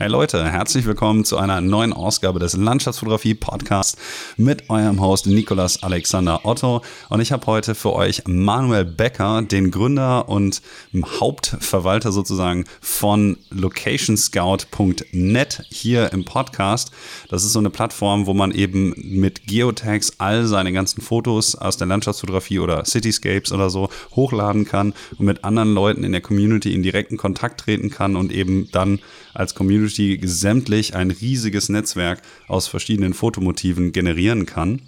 Hey Leute, herzlich willkommen zu einer neuen Ausgabe des Landschaftsfotografie Podcasts mit eurem Host Nikolas Alexander Otto. Und ich habe heute für euch Manuel Becker, den Gründer und Hauptverwalter sozusagen von locationscout.net hier im Podcast. Das ist so eine Plattform, wo man eben mit Geotags all seine ganzen Fotos aus der Landschaftsfotografie oder Cityscapes oder so hochladen kann und mit anderen Leuten in der Community in direkten Kontakt treten kann und eben dann als Community sämtlich ein riesiges Netzwerk aus verschiedenen Fotomotiven generieren kann.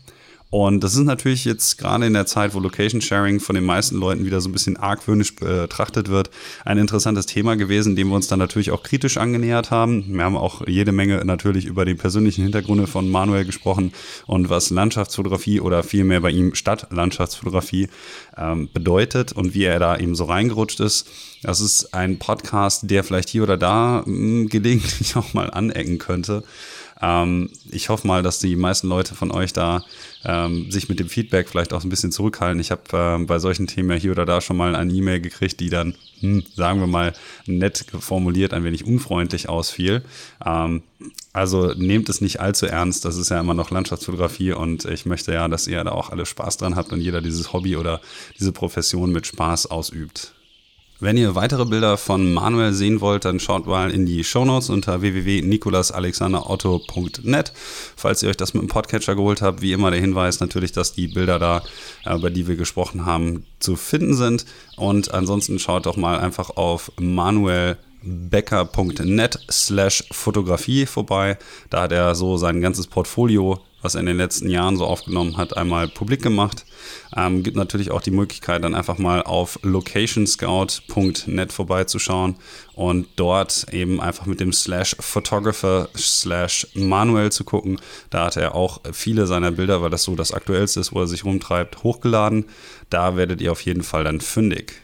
Und das ist natürlich jetzt gerade in der Zeit, wo Location Sharing von den meisten Leuten wieder so ein bisschen argwöhnisch betrachtet wird, ein interessantes Thema gewesen, dem wir uns dann natürlich auch kritisch angenähert haben. Wir haben auch jede Menge natürlich über die persönlichen Hintergründe von Manuel gesprochen und was Landschaftsfotografie oder vielmehr bei ihm Stadtlandschaftsfotografie ähm, bedeutet und wie er da eben so reingerutscht ist. Das ist ein Podcast, der vielleicht hier oder da mh, hm, gelegentlich auch mal anecken könnte. Ähm, ich hoffe mal, dass die meisten Leute von euch da ähm, sich mit dem Feedback vielleicht auch ein bisschen zurückhalten. Ich habe ähm, bei solchen Themen ja hier oder da schon mal eine E-Mail gekriegt, die dann, hm, sagen wir mal, nett formuliert, ein wenig unfreundlich ausfiel. Ähm, also nehmt es nicht allzu ernst. Das ist ja immer noch Landschaftsfotografie und ich möchte ja, dass ihr da auch alle Spaß dran habt und jeder dieses Hobby oder diese Profession mit Spaß ausübt. Wenn ihr weitere Bilder von Manuel sehen wollt, dann schaut mal in die Shownotes unter www.nikolasalexanderotto.net. Falls ihr euch das mit dem Podcatcher geholt habt, wie immer der Hinweis natürlich, dass die Bilder da, äh, über die wir gesprochen haben, zu finden sind. Und ansonsten schaut doch mal einfach auf manuelbecker.net slash Fotografie vorbei. Da hat er so sein ganzes Portfolio was er in den letzten Jahren so aufgenommen hat, einmal publik gemacht. Ähm, gibt natürlich auch die Möglichkeit, dann einfach mal auf locationscout.net vorbeizuschauen und dort eben einfach mit dem Slash Photographer Slash Manuel zu gucken. Da hat er auch viele seiner Bilder, weil das so das aktuellste ist, wo er sich rumtreibt, hochgeladen. Da werdet ihr auf jeden Fall dann fündig.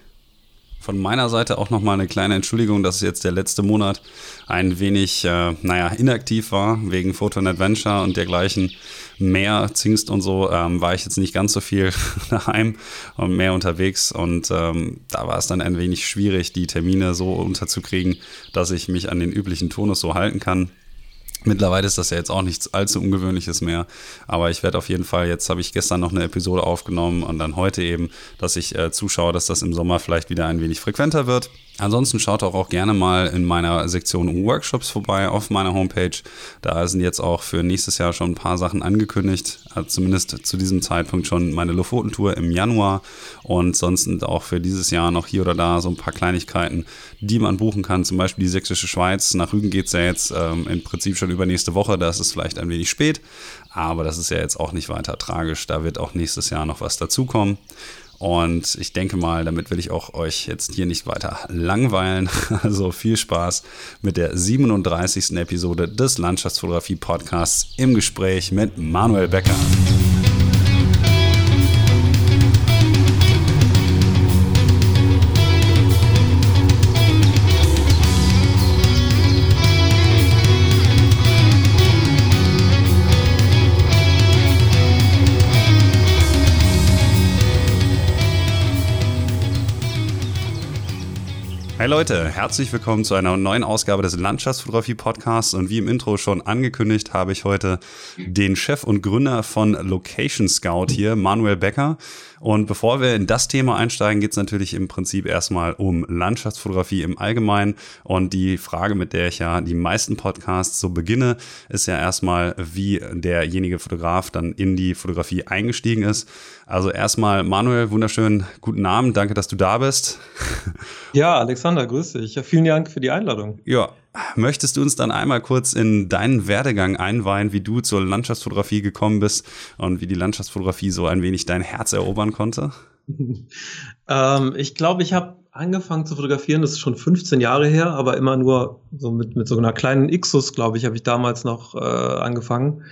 Von meiner Seite auch nochmal eine kleine Entschuldigung, dass jetzt der letzte Monat ein wenig, äh, naja, inaktiv war, wegen Photo and Adventure und dergleichen. Mehr Zingst und so ähm, war ich jetzt nicht ganz so viel daheim und mehr unterwegs und ähm, da war es dann ein wenig schwierig, die Termine so unterzukriegen, dass ich mich an den üblichen Tonus so halten kann. Mittlerweile ist das ja jetzt auch nichts allzu Ungewöhnliches mehr, aber ich werde auf jeden Fall, jetzt habe ich gestern noch eine Episode aufgenommen und dann heute eben, dass ich äh, zuschaue, dass das im Sommer vielleicht wieder ein wenig frequenter wird. Ansonsten schaut auch, auch gerne mal in meiner Sektion Workshops vorbei auf meiner Homepage. Da sind jetzt auch für nächstes Jahr schon ein paar Sachen angekündigt. Also zumindest zu diesem Zeitpunkt schon meine Lofotentour im Januar. Und sonst sind auch für dieses Jahr noch hier oder da so ein paar Kleinigkeiten, die man buchen kann. Zum Beispiel die Sächsische Schweiz. Nach Rügen geht es ja jetzt ähm, im Prinzip schon übernächste Woche. Das ist vielleicht ein wenig spät. Aber das ist ja jetzt auch nicht weiter tragisch. Da wird auch nächstes Jahr noch was dazukommen. Und ich denke mal, damit will ich auch euch jetzt hier nicht weiter langweilen. Also viel Spaß mit der 37. Episode des Landschaftsfotografie Podcasts im Gespräch mit Manuel Becker. Hey Leute, herzlich willkommen zu einer neuen Ausgabe des Landschaftsfotografie Podcasts und wie im Intro schon angekündigt, habe ich heute den Chef und Gründer von Location Scout hier, Manuel Becker. Und bevor wir in das Thema einsteigen, geht es natürlich im Prinzip erstmal um Landschaftsfotografie im Allgemeinen. Und die Frage, mit der ich ja die meisten Podcasts so beginne, ist ja erstmal, wie derjenige Fotograf dann in die Fotografie eingestiegen ist. Also erstmal, Manuel, wunderschönen guten Abend. Danke, dass du da bist. Ja, Alexander, grüß dich. Ja, vielen Dank für die Einladung. Ja, möchtest du uns dann einmal kurz in deinen Werdegang einweihen, wie du zur Landschaftsfotografie gekommen bist und wie die Landschaftsfotografie so ein wenig dein Herz erobern konnte? ähm, ich glaube, ich habe angefangen zu fotografieren, das ist schon 15 Jahre her, aber immer nur so mit, mit so einer kleinen Ixus, glaube ich, habe ich damals noch äh, angefangen.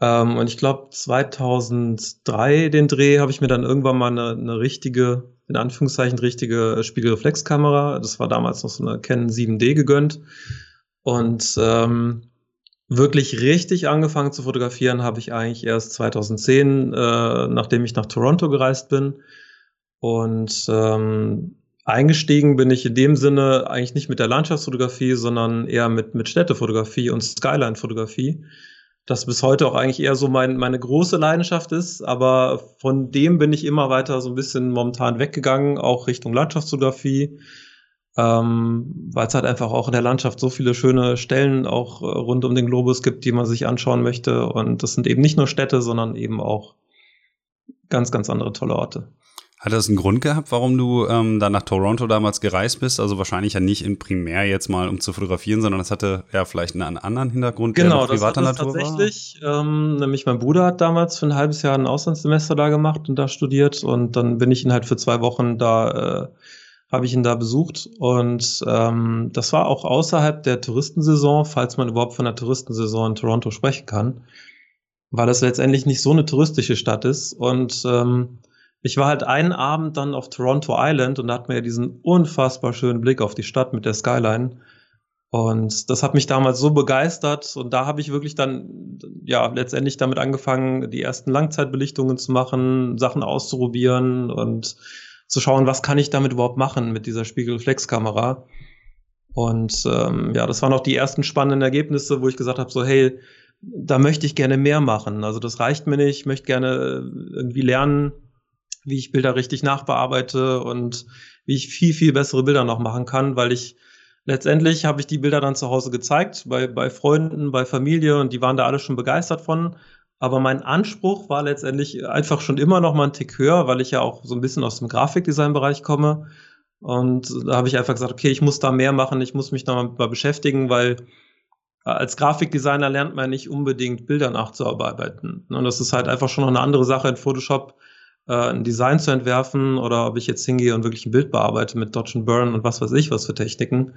Ähm, und ich glaube, 2003 den Dreh habe ich mir dann irgendwann mal eine, eine richtige, in Anführungszeichen richtige Spiegelreflexkamera, das war damals noch so eine Canon 7D gegönnt. Und ähm, wirklich richtig angefangen zu fotografieren habe ich eigentlich erst 2010, äh, nachdem ich nach Toronto gereist bin. Und ähm, eingestiegen bin ich in dem Sinne eigentlich nicht mit der Landschaftsfotografie, sondern eher mit, mit Städtefotografie und Skyline-Fotografie. Das bis heute auch eigentlich eher so mein, meine große Leidenschaft ist, aber von dem bin ich immer weiter so ein bisschen momentan weggegangen, auch Richtung Landschaftsfotografie, ähm, weil es halt einfach auch in der Landschaft so viele schöne Stellen auch äh, rund um den Globus gibt, die man sich anschauen möchte. Und das sind eben nicht nur Städte, sondern eben auch ganz, ganz andere tolle Orte. Hat das einen Grund gehabt, warum du ähm, da nach Toronto damals gereist bist? Also wahrscheinlich ja nicht in primär jetzt mal, um zu fotografieren, sondern das hatte ja vielleicht einen anderen Hintergrund, genau, der privater das Natur tatsächlich, war. Ähm, nämlich mein Bruder hat damals für ein halbes Jahr ein Auslandssemester da gemacht und da studiert und dann bin ich ihn halt für zwei Wochen da, äh, habe ich ihn da besucht und ähm, das war auch außerhalb der Touristensaison, falls man überhaupt von der Touristensaison in Toronto sprechen kann, weil das letztendlich nicht so eine touristische Stadt ist und ähm, ich war halt einen Abend dann auf Toronto Island und da hatten wir ja diesen unfassbar schönen Blick auf die Stadt mit der Skyline. Und das hat mich damals so begeistert und da habe ich wirklich dann ja letztendlich damit angefangen, die ersten Langzeitbelichtungen zu machen, Sachen auszuprobieren und zu schauen, was kann ich damit überhaupt machen mit dieser Spiegelreflexkamera. Und ähm, ja, das waren auch die ersten spannenden Ergebnisse, wo ich gesagt habe, so hey, da möchte ich gerne mehr machen. Also das reicht mir nicht, ich möchte gerne irgendwie lernen, wie ich Bilder richtig nachbearbeite und wie ich viel, viel bessere Bilder noch machen kann, weil ich letztendlich habe ich die Bilder dann zu Hause gezeigt, bei, bei Freunden, bei Familie und die waren da alle schon begeistert von. Aber mein Anspruch war letztendlich einfach schon immer noch mal ein Tick höher, weil ich ja auch so ein bisschen aus dem Grafikdesign-Bereich komme. Und da habe ich einfach gesagt, okay, ich muss da mehr machen, ich muss mich da mal beschäftigen, weil als Grafikdesigner lernt man nicht unbedingt Bilder nachzuarbeiten. Und das ist halt einfach schon noch eine andere Sache in Photoshop, äh, ein Design zu entwerfen oder ob ich jetzt hingehe und wirklich ein Bild bearbeite mit Dodge and Burn und was weiß ich, was für Techniken.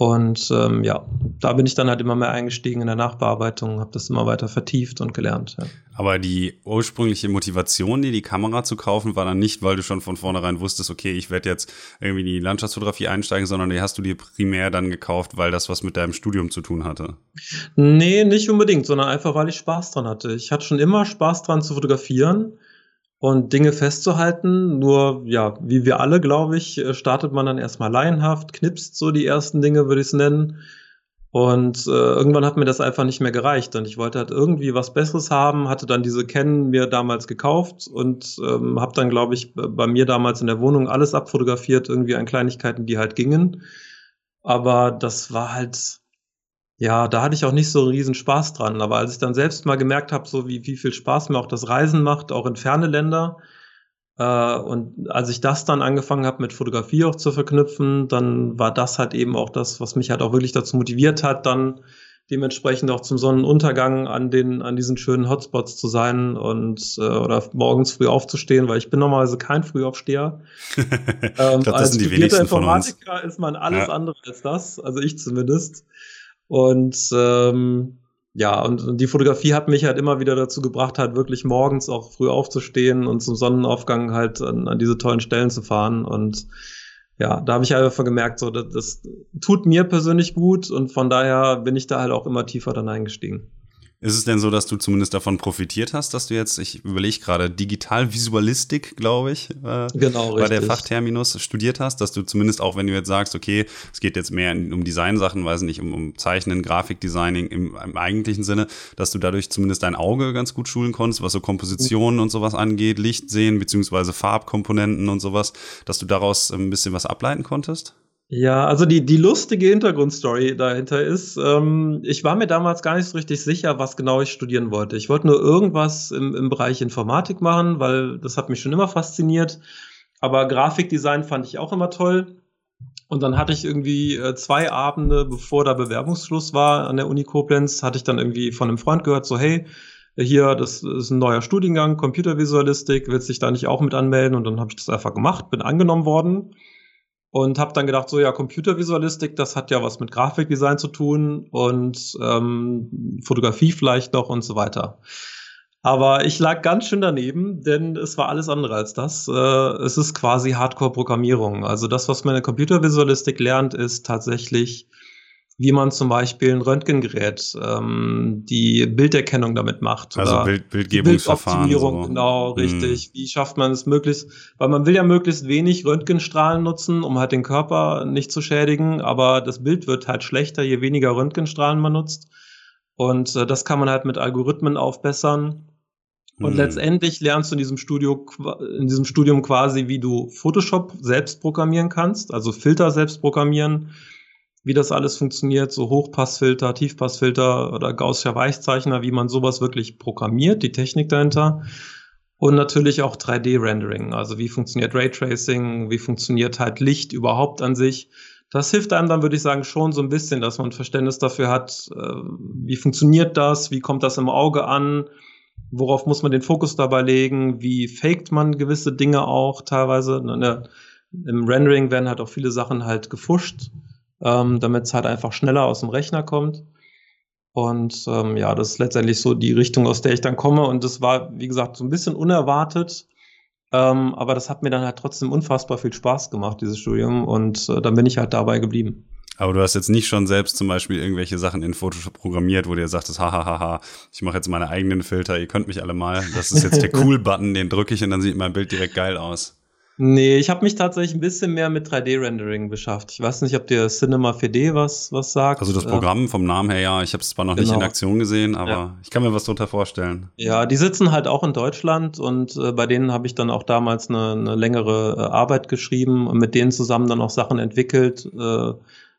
Und ähm, ja, da bin ich dann halt immer mehr eingestiegen in der Nachbearbeitung, habe das immer weiter vertieft und gelernt. Ja. Aber die ursprüngliche Motivation, dir die Kamera zu kaufen, war dann nicht, weil du schon von vornherein wusstest, okay, ich werde jetzt irgendwie in die Landschaftsfotografie einsteigen, sondern die hast du dir primär dann gekauft, weil das was mit deinem Studium zu tun hatte? Nee, nicht unbedingt, sondern einfach, weil ich Spaß dran hatte. Ich hatte schon immer Spaß dran zu fotografieren und Dinge festzuhalten. Nur, ja, wie wir alle, glaube ich, äh, startet man dann erstmal laienhaft, knipst so die ersten Dinge, würde ich es nennen. Und äh, irgendwann hat mir das einfach nicht mehr gereicht. Und ich wollte halt irgendwie was Besseres haben, hatte dann diese Canon mir damals gekauft und ähm, habe dann, glaube ich, bei mir damals in der Wohnung alles abfotografiert, irgendwie an Kleinigkeiten, die halt gingen. Aber das war halt, ja, da hatte ich auch nicht so einen riesen Spaß dran. Aber als ich dann selbst mal gemerkt habe, so wie, wie viel Spaß mir auch das Reisen macht, auch in ferne Länder, äh, und als ich das dann angefangen habe, mit Fotografie auch zu verknüpfen, dann war das halt eben auch das, was mich halt auch wirklich dazu motiviert hat, dann dementsprechend auch zum Sonnenuntergang an den an diesen schönen Hotspots zu sein und äh, oder morgens früh aufzustehen, weil ich bin normalerweise kein Frühaufsteher. ähm, glaub, als studierter Informatiker ist man alles ja. andere als das, also ich zumindest. Und ähm, ja, und, die Fotografie hat mich halt immer wieder dazu gebracht, halt wirklich morgens auch früh aufzustehen und zum Sonnenaufgang halt an, an diese tollen Stellen zu fahren. Und ja, da habe ich halt einfach gemerkt, so, das, das tut mir persönlich gut und von daher bin ich da halt auch immer tiefer dann eingestiegen. Ist es denn so, dass du zumindest davon profitiert hast, dass du jetzt, ich überlege gerade, Digitalvisualistik, glaube ich, äh, genau, bei der Fachterminus studiert hast, dass du zumindest auch, wenn du jetzt sagst, okay, es geht jetzt mehr um Designsachen, weiß nicht, um, um Zeichnen, Grafikdesigning im, im, eigentlichen Sinne, dass du dadurch zumindest dein Auge ganz gut schulen konntest, was so Kompositionen und sowas angeht, Licht sehen, beziehungsweise Farbkomponenten und sowas, dass du daraus ein bisschen was ableiten konntest? Ja, also die, die lustige Hintergrundstory dahinter ist, ähm, ich war mir damals gar nicht so richtig sicher, was genau ich studieren wollte. Ich wollte nur irgendwas im, im Bereich Informatik machen, weil das hat mich schon immer fasziniert. Aber Grafikdesign fand ich auch immer toll. Und dann hatte ich irgendwie äh, zwei Abende, bevor da Bewerbungsschluss war an der Uni Koblenz, hatte ich dann irgendwie von einem Freund gehört, so hey, hier, das ist ein neuer Studiengang, Computervisualistik, willst dich da nicht auch mit anmelden? Und dann habe ich das einfach gemacht, bin angenommen worden und habe dann gedacht, so ja, Computervisualistik, das hat ja was mit Grafikdesign zu tun und ähm, Fotografie vielleicht noch und so weiter. Aber ich lag ganz schön daneben, denn es war alles andere als das. Äh, es ist quasi Hardcore-Programmierung. Also das, was man in Computervisualistik lernt, ist tatsächlich wie man zum Beispiel ein Röntgengerät, ähm, die Bilderkennung damit macht. Also Bild, Bildgebungsverfahren. Bildoptimierung, so. genau, hm. richtig. Hm. Wie schafft man es möglichst, weil man will ja möglichst wenig Röntgenstrahlen nutzen, um halt den Körper nicht zu schädigen, aber das Bild wird halt schlechter, je weniger Röntgenstrahlen man nutzt. Und äh, das kann man halt mit Algorithmen aufbessern. Und hm. letztendlich lernst du in diesem Studio, in diesem Studium quasi, wie du Photoshop selbst programmieren kannst, also Filter selbst programmieren, wie das alles funktioniert, so Hochpassfilter, Tiefpassfilter oder Gaussischer Weichzeichner, wie man sowas wirklich programmiert, die Technik dahinter. Und natürlich auch 3D-Rendering, also wie funktioniert Raytracing, wie funktioniert halt Licht überhaupt an sich. Das hilft einem dann, würde ich sagen, schon so ein bisschen, dass man Verständnis dafür hat, äh, wie funktioniert das, wie kommt das im Auge an, worauf muss man den Fokus dabei legen, wie faked man gewisse Dinge auch teilweise. Im Rendering werden halt auch viele Sachen halt gefuscht ähm, damit es halt einfach schneller aus dem Rechner kommt. Und ähm, ja, das ist letztendlich so die Richtung, aus der ich dann komme. Und das war, wie gesagt, so ein bisschen unerwartet. Ähm, aber das hat mir dann halt trotzdem unfassbar viel Spaß gemacht, dieses Studium. Und äh, dann bin ich halt dabei geblieben. Aber du hast jetzt nicht schon selbst zum Beispiel irgendwelche Sachen in Photoshop programmiert, wo du dir sagtest, hahaha, ich mache jetzt meine eigenen Filter, ihr könnt mich alle mal. Das ist jetzt der Cool-Button, den drücke ich und dann sieht mein Bild direkt geil aus. Nee, ich habe mich tatsächlich ein bisschen mehr mit 3D-Rendering beschafft. Ich weiß nicht, ob dir Cinema 4D was, was sagt. Also das Programm vom Namen her, ja. Ich habe es zwar noch genau. nicht in genau. Aktion gesehen, aber ja. ich kann mir was darunter vorstellen. Ja, die sitzen halt auch in Deutschland und äh, bei denen habe ich dann auch damals eine, eine längere äh, Arbeit geschrieben und mit denen zusammen dann auch Sachen entwickelt, äh,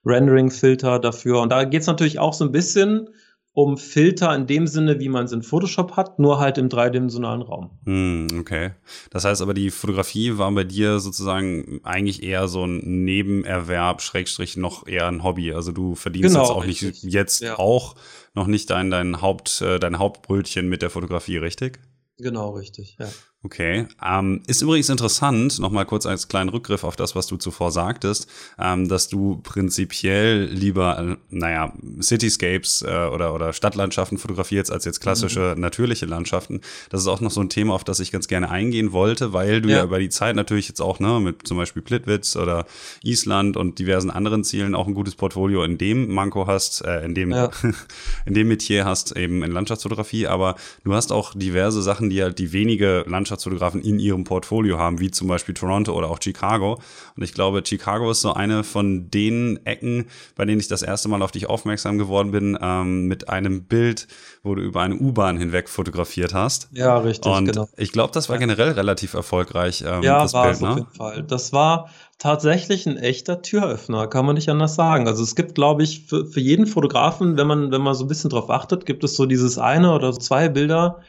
Rendering-Filter dafür. Und da geht's natürlich auch so ein bisschen um Filter in dem Sinne, wie man es in Photoshop hat, nur halt im dreidimensionalen Raum. Hm, okay. Das heißt aber, die Fotografie war bei dir sozusagen eigentlich eher so ein Nebenerwerb, Schrägstrich noch eher ein Hobby. Also du verdienst genau, jetzt auch richtig. nicht jetzt ja. auch noch nicht dein, dein Haupt, äh, dein Hauptbrötchen mit der Fotografie, richtig? Genau, richtig, ja. Okay. Ähm, ist übrigens interessant, nochmal kurz als kleinen Rückgriff auf das, was du zuvor sagtest, ähm, dass du prinzipiell lieber, äh, naja, Cityscapes äh, oder, oder Stadtlandschaften fotografierst, als jetzt klassische mhm. natürliche Landschaften. Das ist auch noch so ein Thema, auf das ich ganz gerne eingehen wollte, weil du ja, ja über die Zeit natürlich jetzt auch, ne, mit zum Beispiel Plitwitz oder Island und diversen anderen Zielen auch ein gutes Portfolio in dem Manko hast, äh, in dem, ja. in dem Metier hast, eben in Landschaftsfotografie, aber du hast auch diverse Sachen, die halt die wenige Landschaftsfotografie Landschaftsfotografen in ihrem Portfolio haben, wie zum Beispiel Toronto oder auch Chicago. Und ich glaube, Chicago ist so eine von den Ecken, bei denen ich das erste Mal auf dich aufmerksam geworden bin, ähm, mit einem Bild, wo du über eine U-Bahn hinweg fotografiert hast. Ja, richtig, Und genau. Ich glaube, das war generell relativ erfolgreich. Ähm, ja, das war Bild, es ne? auf jeden Fall. Das war tatsächlich ein echter Türöffner, kann man nicht anders sagen. Also es gibt, glaube ich, für, für jeden Fotografen, wenn man, wenn man so ein bisschen drauf achtet, gibt es so dieses eine oder zwei Bilder,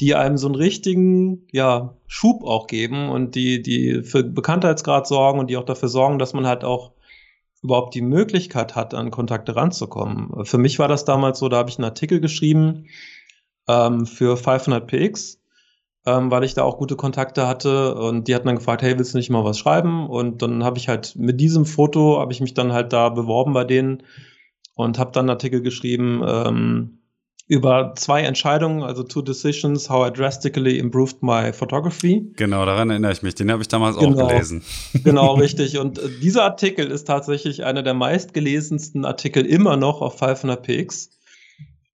die einem so einen richtigen ja, Schub auch geben und die, die für Bekanntheitsgrad sorgen und die auch dafür sorgen, dass man halt auch überhaupt die Möglichkeit hat, an Kontakte ranzukommen. Für mich war das damals so, da habe ich einen Artikel geschrieben ähm, für 500px, ähm, weil ich da auch gute Kontakte hatte und die hatten dann gefragt, hey, willst du nicht mal was schreiben? Und dann habe ich halt mit diesem Foto, habe ich mich dann halt da beworben bei denen und habe dann einen Artikel geschrieben, ähm, über zwei Entscheidungen, also two decisions, how I drastically improved my photography. Genau, daran erinnere ich mich. Den habe ich damals genau, auch gelesen. Genau, richtig. Und äh, dieser Artikel ist tatsächlich einer der meistgelesensten Artikel immer noch auf 500px.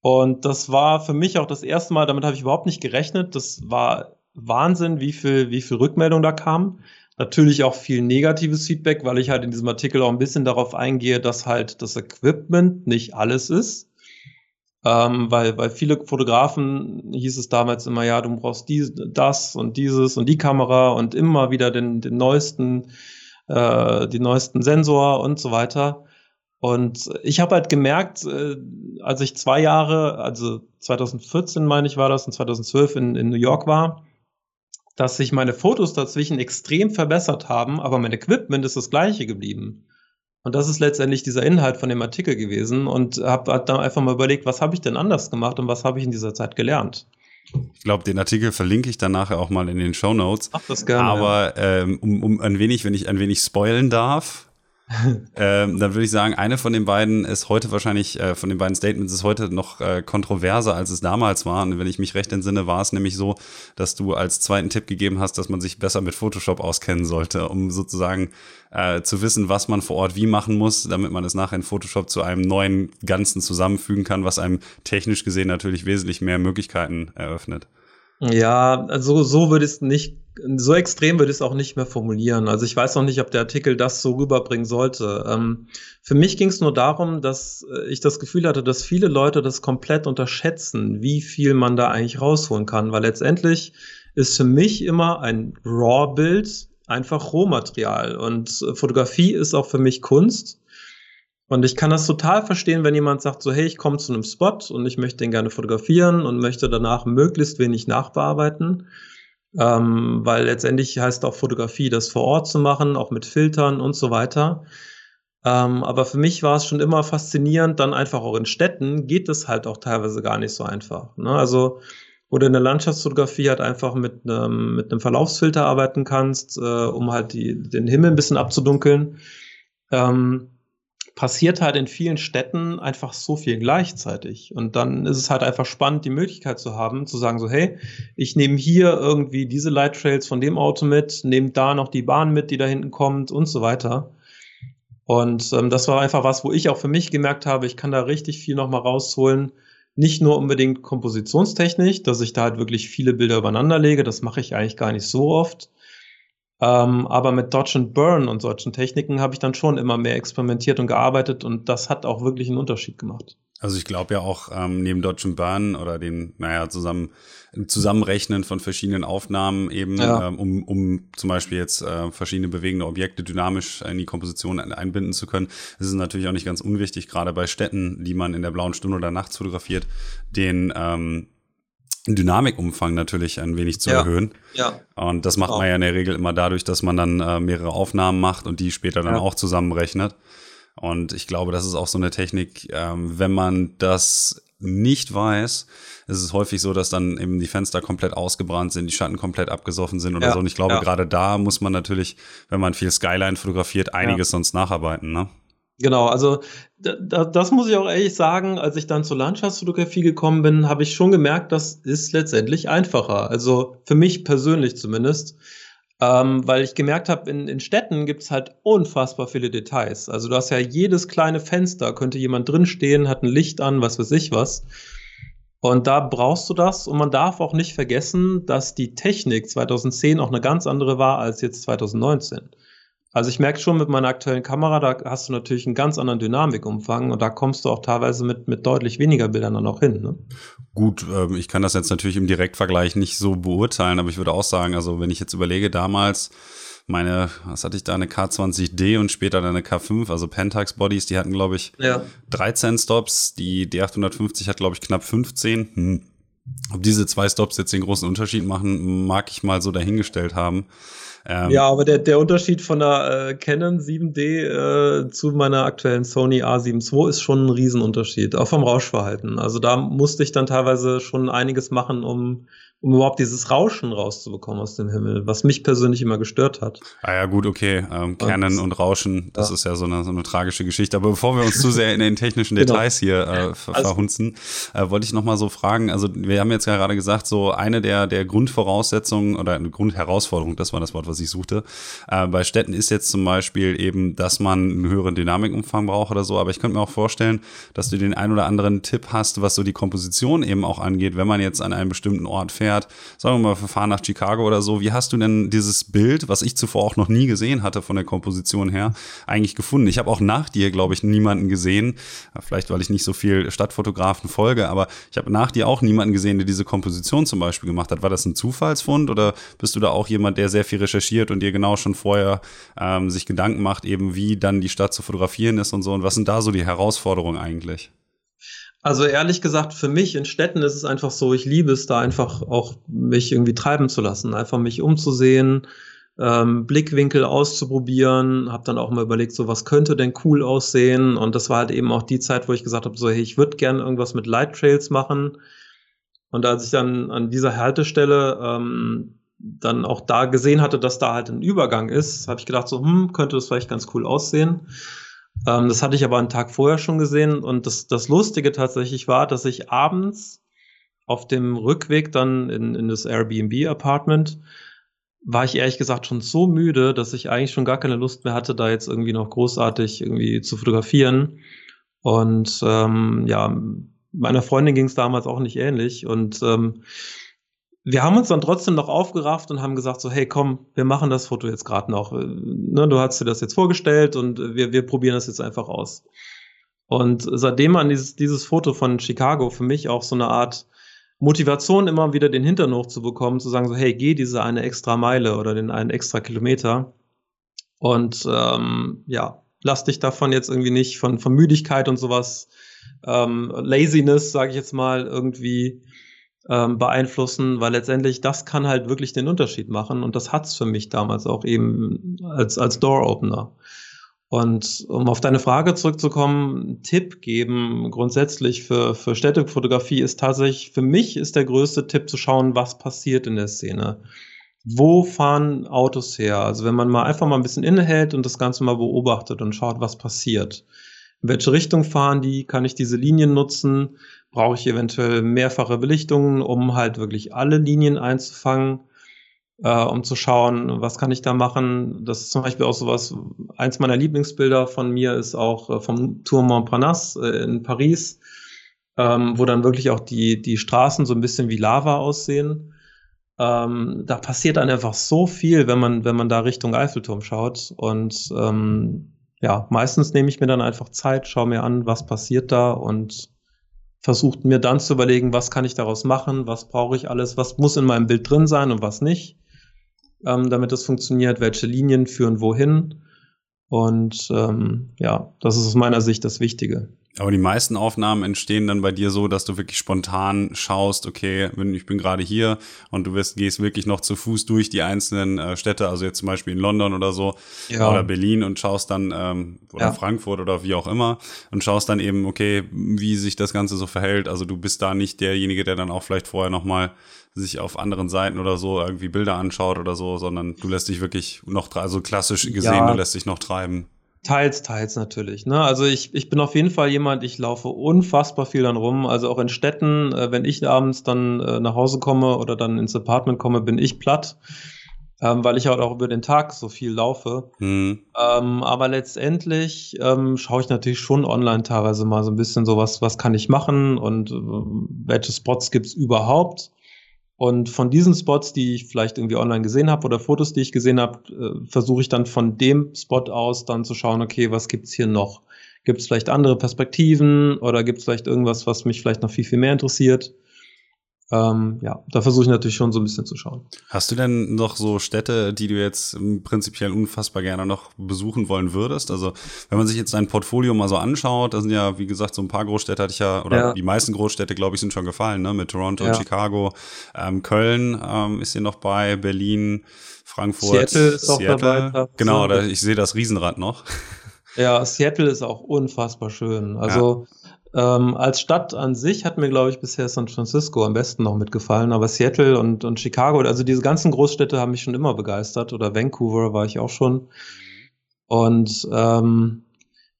Und das war für mich auch das erste Mal, damit habe ich überhaupt nicht gerechnet. Das war Wahnsinn, wie viel, wie viel Rückmeldung da kam. Natürlich auch viel negatives Feedback, weil ich halt in diesem Artikel auch ein bisschen darauf eingehe, dass halt das Equipment nicht alles ist ähm, weil, weil viele Fotografen hieß es damals immer, ja, du brauchst dies, das und dieses und die Kamera und immer wieder den, den neuesten, äh, die neuesten Sensor und so weiter. Und ich habe halt gemerkt, äh, als ich zwei Jahre, also 2014 meine ich war das und 2012 in, in New York war, dass sich meine Fotos dazwischen extrem verbessert haben, aber mein Equipment ist das gleiche geblieben. Und das ist letztendlich dieser Inhalt von dem Artikel gewesen und habe hab dann einfach mal überlegt, was habe ich denn anders gemacht und was habe ich in dieser Zeit gelernt. Ich glaube, den Artikel verlinke ich dann nachher auch mal in den Show Notes. Ach, das gerne. Aber ähm, um, um ein wenig, wenn ich ein wenig spoilen darf, ähm, dann würde ich sagen, eine von den beiden ist heute wahrscheinlich, äh, von den beiden Statements ist heute noch äh, kontroverser, als es damals war. Und wenn ich mich recht entsinne, war es nämlich so, dass du als zweiten Tipp gegeben hast, dass man sich besser mit Photoshop auskennen sollte, um sozusagen äh, zu wissen, was man vor Ort wie machen muss, damit man es nachher in Photoshop zu einem neuen Ganzen zusammenfügen kann, was einem technisch gesehen natürlich wesentlich mehr Möglichkeiten eröffnet. Ja, also so würde es nicht, so extrem würde ich es auch nicht mehr formulieren. Also ich weiß noch nicht, ob der Artikel das so rüberbringen sollte. Ähm, für mich ging es nur darum, dass äh, ich das Gefühl hatte, dass viele Leute das komplett unterschätzen, wie viel man da eigentlich rausholen kann, weil letztendlich ist für mich immer ein RAW-Bild einfach Rohmaterial und äh, Fotografie ist auch für mich Kunst. Und ich kann das total verstehen, wenn jemand sagt, so, hey, ich komme zu einem Spot und ich möchte den gerne fotografieren und möchte danach möglichst wenig nachbearbeiten. Ähm, weil letztendlich heißt auch Fotografie, das vor Ort zu machen, auch mit Filtern und so weiter. Ähm, aber für mich war es schon immer faszinierend, dann einfach auch in Städten geht es halt auch teilweise gar nicht so einfach. Ne? Also, wo du in der Landschaftsfotografie halt einfach mit einem, mit Verlaufsfilter arbeiten kannst, äh, um halt die, den Himmel ein bisschen abzudunkeln. Ähm, passiert halt in vielen Städten einfach so viel gleichzeitig. Und dann ist es halt einfach spannend, die Möglichkeit zu haben, zu sagen so, hey, ich nehme hier irgendwie diese Light Trails von dem Auto mit, nehme da noch die Bahn mit, die da hinten kommt und so weiter. Und ähm, das war einfach was, wo ich auch für mich gemerkt habe, ich kann da richtig viel nochmal rausholen. Nicht nur unbedingt kompositionstechnisch, dass ich da halt wirklich viele Bilder übereinander lege, das mache ich eigentlich gar nicht so oft, ähm, aber mit Dodge and Burn und solchen Techniken habe ich dann schon immer mehr experimentiert und gearbeitet und das hat auch wirklich einen Unterschied gemacht. Also ich glaube ja auch ähm, neben Dodge and Burn oder den, naja, zusammen Zusammenrechnen von verschiedenen Aufnahmen eben, ja. ähm, um, um zum Beispiel jetzt äh, verschiedene bewegende Objekte dynamisch in die Komposition einbinden zu können. Es ist natürlich auch nicht ganz unwichtig, gerade bei Städten, die man in der blauen Stunde oder nachts fotografiert, den ähm, Dynamikumfang natürlich ein wenig zu ja. erhöhen. Ja. Und das macht genau. man ja in der Regel immer dadurch, dass man dann äh, mehrere Aufnahmen macht und die später dann ja. auch zusammenrechnet. Und ich glaube, das ist auch so eine Technik, ähm, wenn man das nicht weiß, ist es häufig so, dass dann eben die Fenster komplett ausgebrannt sind, die Schatten komplett abgesoffen sind oder ja, so. Und ich glaube, ja. gerade da muss man natürlich, wenn man viel Skyline fotografiert, einiges ja. sonst nacharbeiten, ne? Genau, also da, das muss ich auch ehrlich sagen, als ich dann zur Landschaftsfotografie gekommen bin, habe ich schon gemerkt, das ist letztendlich einfacher. Also für mich persönlich zumindest. Ähm, weil ich gemerkt habe, in, in Städten gibt es halt unfassbar viele Details. Also du hast ja jedes kleine Fenster, könnte jemand drinstehen, hat ein Licht an, was weiß ich was. Und da brauchst du das und man darf auch nicht vergessen, dass die Technik 2010 auch eine ganz andere war als jetzt 2019. Also ich merke schon mit meiner aktuellen Kamera, da hast du natürlich einen ganz anderen Dynamikumfang und da kommst du auch teilweise mit, mit deutlich weniger Bildern dann auch hin. Ne? Gut, ähm, ich kann das jetzt natürlich im Direktvergleich nicht so beurteilen, aber ich würde auch sagen, also wenn ich jetzt überlege, damals meine, was hatte ich da, eine K20D und später dann eine K5, also Pentax Bodies, die hatten, glaube ich, ja. 13 Stops, die D850 hat, glaube ich, knapp 15. Hm. Ob diese zwei Stops jetzt den großen Unterschied machen, mag ich mal so dahingestellt haben. Ähm, ja, aber der, der Unterschied von der äh, Canon 7D äh, zu meiner aktuellen Sony A7 II ist schon ein Riesenunterschied, auch vom Rauschverhalten. Also da musste ich dann teilweise schon einiges machen, um um überhaupt dieses Rauschen rauszubekommen aus dem Himmel, was mich persönlich immer gestört hat. Ah ja, gut, okay. Ähm, Kernen und, Rauschen, das ja. ist ja so eine, so eine tragische Geschichte. Aber bevor wir uns zu sehr in den technischen genau. Details hier äh, ver also, verhunzen, äh, wollte ich noch mal so fragen, also wir haben jetzt gerade gesagt, so eine der, der Grundvoraussetzungen oder eine Grundherausforderung, das war das Wort, was ich suchte, äh, bei Städten ist jetzt zum Beispiel eben, dass man einen höheren Dynamikumfang braucht oder so. Aber ich könnte mir auch vorstellen, dass du den ein oder anderen Tipp hast, was so die Komposition eben auch angeht, wenn man jetzt an einen bestimmten Ort fährt fährt, sagen wir mal, wir fahren nach Chicago oder so. Wie hast du denn dieses Bild, was ich zuvor auch noch nie gesehen hatte von der Komposition her, eigentlich gefunden? Ich habe auch nach dir, glaube ich, niemanden gesehen, vielleicht weil ich nicht so viel Stadtfotografen folge, aber ich habe nach dir auch niemanden gesehen, der diese Komposition zum Beispiel gemacht hat. War das ein Zufallsfund oder bist du da auch jemand, der sehr viel recherchiert und dir genau schon vorher ähm, sich Gedanken macht, eben wie dann die Stadt zu fotografieren ist und so? Und was sind da so die Herausforderungen eigentlich? Also ehrlich gesagt, für mich in Städten ist es einfach so, ich liebe es da einfach auch mich irgendwie treiben zu lassen, einfach mich umzusehen, ähm, Blickwinkel auszuprobieren, habe dann auch mal überlegt, so was könnte denn cool aussehen und das war halt eben auch die Zeit, wo ich gesagt habe, so hey, ich würde gerne irgendwas mit Light Trails machen und als ich dann an dieser Haltestelle ähm, dann auch da gesehen hatte, dass da halt ein Übergang ist, habe ich gedacht, so, hm, könnte das vielleicht ganz cool aussehen. Ähm, das hatte ich aber einen Tag vorher schon gesehen und das, das Lustige tatsächlich war, dass ich abends auf dem Rückweg dann in, in das Airbnb-Apartment war ich ehrlich gesagt schon so müde, dass ich eigentlich schon gar keine Lust mehr hatte, da jetzt irgendwie noch großartig irgendwie zu fotografieren. Und ähm, ja, meiner Freundin ging es damals auch nicht ähnlich. Und ähm, wir haben uns dann trotzdem noch aufgerafft und haben gesagt so, hey, komm, wir machen das Foto jetzt gerade noch. Äh, ne, du hast dir das jetzt vorgestellt und wir, wir probieren das jetzt einfach aus. Und seitdem an dieses, dieses Foto von Chicago für mich auch so eine Art Motivation, immer wieder den Hintern hochzubekommen, zu sagen so, hey, geh diese eine extra Meile oder den einen extra Kilometer. Und ähm, ja, lass dich davon jetzt irgendwie nicht von, von Müdigkeit und sowas, ähm, Laziness, sage ich jetzt mal, irgendwie ähm, beeinflussen, weil letztendlich das kann halt wirklich den Unterschied machen und das hat's für mich damals auch eben als, als Door-Opener. Und um auf deine Frage zurückzukommen, Tipp geben grundsätzlich für, für Städtefotografie ist tatsächlich, für mich ist der größte Tipp zu schauen, was passiert in der Szene. Wo fahren Autos her? Also wenn man mal einfach mal ein bisschen innehält und das Ganze mal beobachtet und schaut, was passiert. In welche Richtung fahren die? Kann ich diese Linien nutzen? Brauche ich eventuell mehrfache Belichtungen, um halt wirklich alle Linien einzufangen, äh, um zu schauen, was kann ich da machen. Das ist zum Beispiel auch sowas, eins meiner Lieblingsbilder von mir ist auch äh, vom Tour Montparnasse äh, in Paris, ähm, wo dann wirklich auch die, die Straßen so ein bisschen wie Lava aussehen. Ähm, da passiert dann einfach so viel, wenn man, wenn man da Richtung Eiffelturm schaut. Und ähm, ja, meistens nehme ich mir dann einfach Zeit, schaue mir an, was passiert da und versucht mir dann zu überlegen, was kann ich daraus machen, was brauche ich alles, was muss in meinem Bild drin sein und was nicht, ähm, damit es funktioniert, welche Linien führen wohin. Und ähm, ja, das ist aus meiner Sicht das Wichtige. Aber die meisten Aufnahmen entstehen dann bei dir so, dass du wirklich spontan schaust, okay, ich bin gerade hier und du wirst, gehst wirklich noch zu Fuß durch die einzelnen äh, Städte, also jetzt zum Beispiel in London oder so ja. oder Berlin und schaust dann ähm, oder ja. Frankfurt oder wie auch immer und schaust dann eben, okay, wie sich das Ganze so verhält. Also du bist da nicht derjenige, der dann auch vielleicht vorher nochmal sich auf anderen Seiten oder so irgendwie Bilder anschaut oder so, sondern du lässt dich wirklich noch, also klassisch gesehen, ja. du lässt dich noch treiben. Teils, teils natürlich. Ne? Also ich, ich bin auf jeden Fall jemand, ich laufe unfassbar viel dann rum. Also auch in Städten, äh, wenn ich abends dann äh, nach Hause komme oder dann ins Apartment komme, bin ich platt, ähm, weil ich halt auch über den Tag so viel laufe. Mhm. Ähm, aber letztendlich ähm, schaue ich natürlich schon online teilweise mal so ein bisschen so, was, was kann ich machen und äh, welche Spots gibt's überhaupt. Und von diesen Spots, die ich vielleicht irgendwie online gesehen habe oder Fotos, die ich gesehen habe, äh, versuche ich dann von dem Spot aus dann zu schauen, okay, was gibt's hier noch? Gibt es vielleicht andere Perspektiven oder gibt es vielleicht irgendwas, was mich vielleicht noch viel, viel mehr interessiert? Ähm, ja, da versuche ich natürlich schon so ein bisschen zu schauen. Hast du denn noch so Städte, die du jetzt prinzipiell unfassbar gerne noch besuchen wollen würdest? Also, wenn man sich jetzt dein Portfolio mal so anschaut, da sind ja, wie gesagt, so ein paar Großstädte hatte ich ja, oder ja. die meisten Großstädte, glaube ich, sind schon gefallen, ne? Mit Toronto, ja. Chicago, ähm, Köln ähm, ist hier noch bei, Berlin, Frankfurt, Seattle ist auch Seattle. dabei. Genau, da, ich sehe das Riesenrad noch. Ja, Seattle ist auch unfassbar schön. Also ja ähm, als Stadt an sich hat mir, glaube ich, bisher San Francisco am besten noch mitgefallen, aber Seattle und, und Chicago, also diese ganzen Großstädte haben mich schon immer begeistert oder Vancouver war ich auch schon. Und ähm,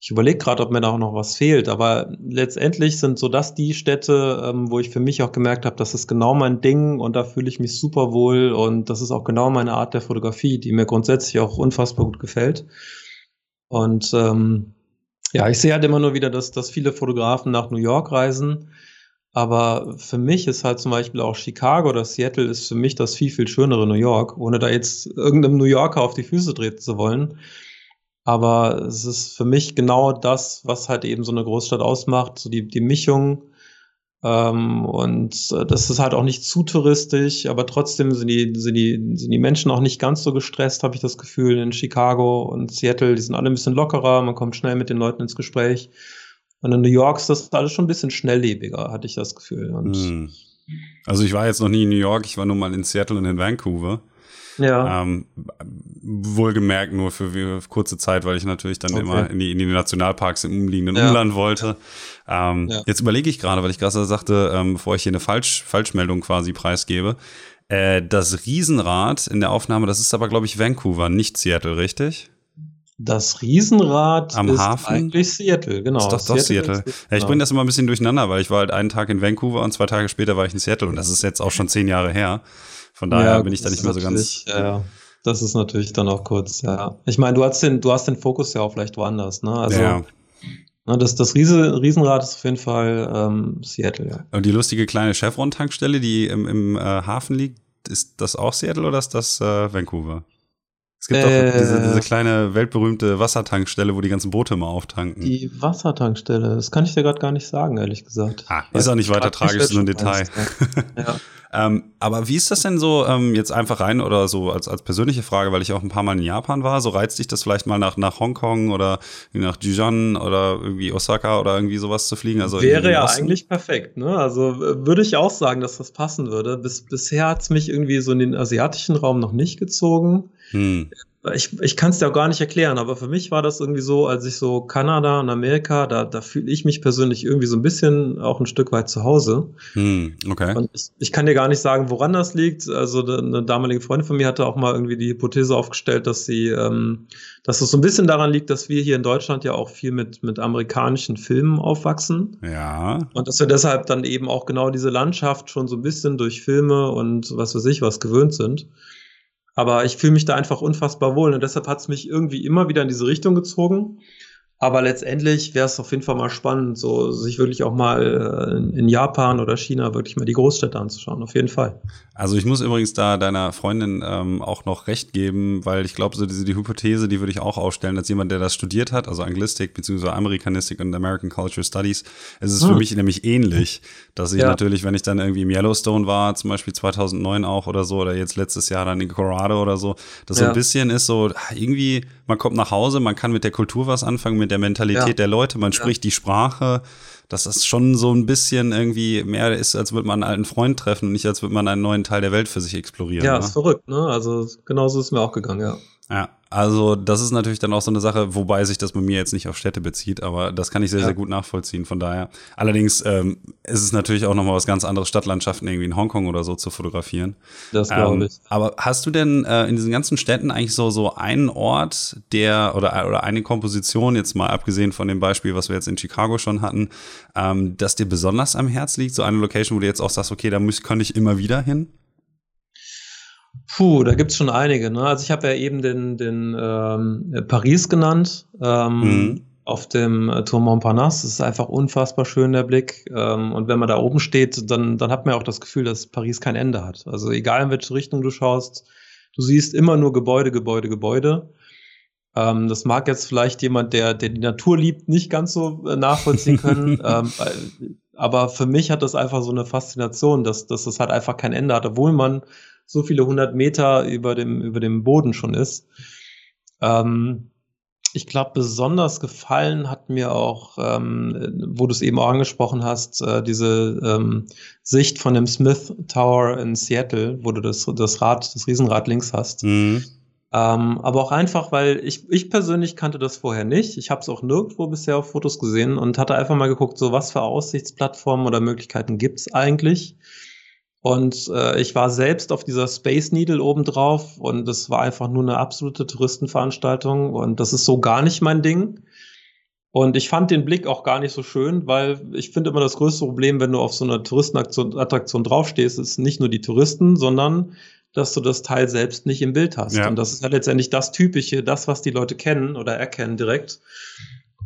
ich überlege gerade, ob mir da auch noch was fehlt, aber letztendlich sind so das die Städte, ähm, wo ich für mich auch gemerkt habe, das ist genau mein Ding und da fühle ich mich super wohl und das ist auch genau meine Art der Fotografie, die mir grundsätzlich auch unfassbar gut gefällt. Und ähm, ja, ich sehe halt immer nur wieder, dass, dass viele Fotografen nach New York reisen. Aber für mich ist halt zum Beispiel auch Chicago oder Seattle ist für mich das viel, viel schönere New York, ohne da jetzt irgendeinem New Yorker auf die Füße treten zu wollen. Aber es ist für mich genau das, was halt eben so eine Großstadt ausmacht, so die, die Mischung ähm, und äh, das ist halt auch nicht zu touristisch, aber trotzdem sind die, sind die, sind die Menschen auch nicht ganz so gestresst, habe ich das Gefühl. In Chicago und Seattle, die sind alle ein bisschen lockerer, man kommt schnell mit den Leuten ins Gespräch. Und in New York ist das alles schon ein bisschen schnelllebiger, hatte ich das Gefühl. Und hm. Also ich war jetzt noch nie in New York, ich war nur mal in Seattle und in Vancouver. Ja. Ähm, wohlgemerkt nur für, kurze Zeit, weil ich natürlich dann okay. immer in die, in die Nationalparks im umliegenden ja. Umland wollte. Ähm, ja. Jetzt überlege ich gerade, weil ich gerade sagte, ähm, bevor ich hier eine Falsch, Falschmeldung quasi preisgebe. Äh, das Riesenrad in der Aufnahme, das ist aber, glaube ich, Vancouver, nicht Seattle, richtig? Das Riesenrad Am ist Hafen? eigentlich Seattle, genau. ist doch doch Seattle. ist- Ja, ich genau. bringe das immer ein bisschen durcheinander, weil ich war halt einen Tag in Vancouver und zwei Tage später war ich in Seattle und das ist jetzt auch schon zehn Jahre her. Von daher Ja, bin ich da nicht mehr so ganz. Ja, ja. das ist natürlich dann auch kurz, ja. Ich meine, du hast den, du hast den Fokus ja auch vielleicht woanders, ne? Also ja. ne, das, das Riese, Riesenrad ist auf jeden Fall ähm, Seattle, ja. Und die lustige kleine Chevron-Tankstelle, die im, im äh, Hafen liegt, ist das auch Seattle oder ist das äh, Vancouver? Es gibt Äh, doch diese, diese kleine weltberühmte Wassertankstelle, wo die ganzen Boote immer auftanken. Die Wassertankstelle, das kann ich dir gerade gar nicht sagen, ehrlich gesagt. ah, ist auch nicht weiter tragisch, ist nur ein Detail. Ja. Ähm, aber wie ist das denn so, ähm, jetzt einfach rein oder so als, als persönliche Frage, weil ich auch ein paar Mal in Japan war, so reizt dich das vielleicht mal nach, nach Hongkong oder nach Dijon oder irgendwie Osaka oder irgendwie sowas zu fliegen? Also Wäre ja eigentlich perfekt, ne? Also würde ich auch sagen, dass das passen würde. Bis, bisher hat's mich irgendwie so in den asiatischen Raum noch nicht gezogen. Hm. Ich, ich kann es dir auch gar nicht erklären, aber für mich war das irgendwie so, als ich so Kanada und Amerika, da, da fühle ich mich persönlich irgendwie so ein bisschen auch ein Stück weit zu Hause. Hm, okay. Und ich, ich kann dir gar nicht sagen, woran das liegt. Also eine damalige Freundin von mir hatte auch mal irgendwie die Hypothese aufgestellt, dass sie, ähm, dass es so ein bisschen daran liegt, dass wir hier in Deutschland ja auch viel mit, mit amerikanischen Filmen aufwachsen. Ja. Und dass wir deshalb dann eben auch genau diese Landschaft schon so ein bisschen durch Filme und was weiß ich was gewöhnt sind. Aber ich fühle mich da einfach unfassbar wohl und deshalb hat es mich irgendwie immer wieder in diese Richtung gezogen. Aber letztendlich wäre es auf jeden Fall mal spannend, so sich wirklich auch mal äh, in- Japan oder China wirklich mal die Großstädte anzuschauen. Auf jeden Fall. Also ich muss übrigens da deiner Freundin ähm, auch noch recht geben, weil ich glaube, so diese die Hypothese, die würde ich auch aufstellen, als jemand, der das studiert hat, also Anglistik beziehungsweise Amerikanistik und American Culture Studies, ist es für Hm. mich nämlich ähnlich, dass ich Ja. natürlich, wenn ich dann irgendwie im Yellowstone war, zum Beispiel 2009 auch oder so, oder jetzt letztes Jahr dann in Colorado oder so, das so Ja. ein bisschen ist so, ah, irgendwie, man kommt nach Hause, man kann mit der Kultur was anfangen, mit der Mentalität Ja. der Leute, man Ja. spricht die Sprache, dass das schon so ein bisschen irgendwie mehr ist, als würde man einen alten Freund treffen und nicht als würde man einen neuen Teil der Welt für sich explorieren. Ja, ne? ist verrückt, ne? Also genauso ist mir auch gegangen, ja. Ja, also das ist natürlich dann auch so eine Sache, wobei sich das bei mir jetzt nicht auf Städte bezieht, aber das kann ich sehr, Ja. sehr gut nachvollziehen. Von daher. Allerdings ähm, ist es natürlich auch nochmal was ganz anderes, Stadtlandschaften irgendwie in Hongkong oder so zu fotografieren. Das glaube Ähm, ich. aber hast du denn äh, in diesen ganzen Städten eigentlich so, so einen Ort, der oder, oder eine Komposition, jetzt mal abgesehen von dem Beispiel, was wir jetzt in Chicago schon hatten, ähm, das dir besonders am Herz liegt? So eine Location, wo du jetzt auch sagst, okay, da muss, kann ich immer wieder hin? Puh, da gibt's schon einige. Ne? Also ich habe ja eben den, den ähm, äh, Paris genannt. Ähm, Mhm. Auf dem äh, Tour Montparnasse. Das ist einfach unfassbar schön, der Blick. Ähm, und wenn man da oben steht, dann, dann hat man ja auch das Gefühl, dass Paris kein Ende hat. Also egal in welche Richtung du schaust, du siehst immer nur Gebäude, Gebäude, Gebäude. Ähm, das mag jetzt vielleicht jemand, der, der die Natur liebt, nicht ganz so äh, nachvollziehen können. ähm, weil, aber für mich hat das einfach so eine Faszination, dass, dass das halt einfach kein Ende hat, obwohl man so viele hundert Meter über dem, über dem Boden schon ist. Ähm, ich glaube, besonders gefallen hat mir auch, ähm, wo du es eben auch angesprochen hast, äh, diese ähm, Sicht von dem Smith Tower in Seattle, wo du das, das Rad, das Riesenrad links hast. Mhm. Ähm, aber auch einfach, weil ich, ich persönlich kannte das vorher nicht. Ich habe es auch nirgendwo bisher auf Fotos gesehen und hatte einfach mal geguckt, so was für Aussichtsplattformen oder Möglichkeiten gibt's eigentlich. Und äh, ich war selbst auf dieser Space Needle obendrauf und das war einfach nur eine absolute Touristenveranstaltung und das ist so gar nicht mein Ding. Und ich fand den Blick auch gar nicht so schön, weil ich finde immer das größte Problem, wenn du auf so einer Touristenattraktion draufstehst, ist nicht nur die Touristen, sondern dass du das Teil selbst nicht im Bild hast. Ja. Und das ist ja letztendlich das Typische, das, was die Leute kennen oder erkennen direkt.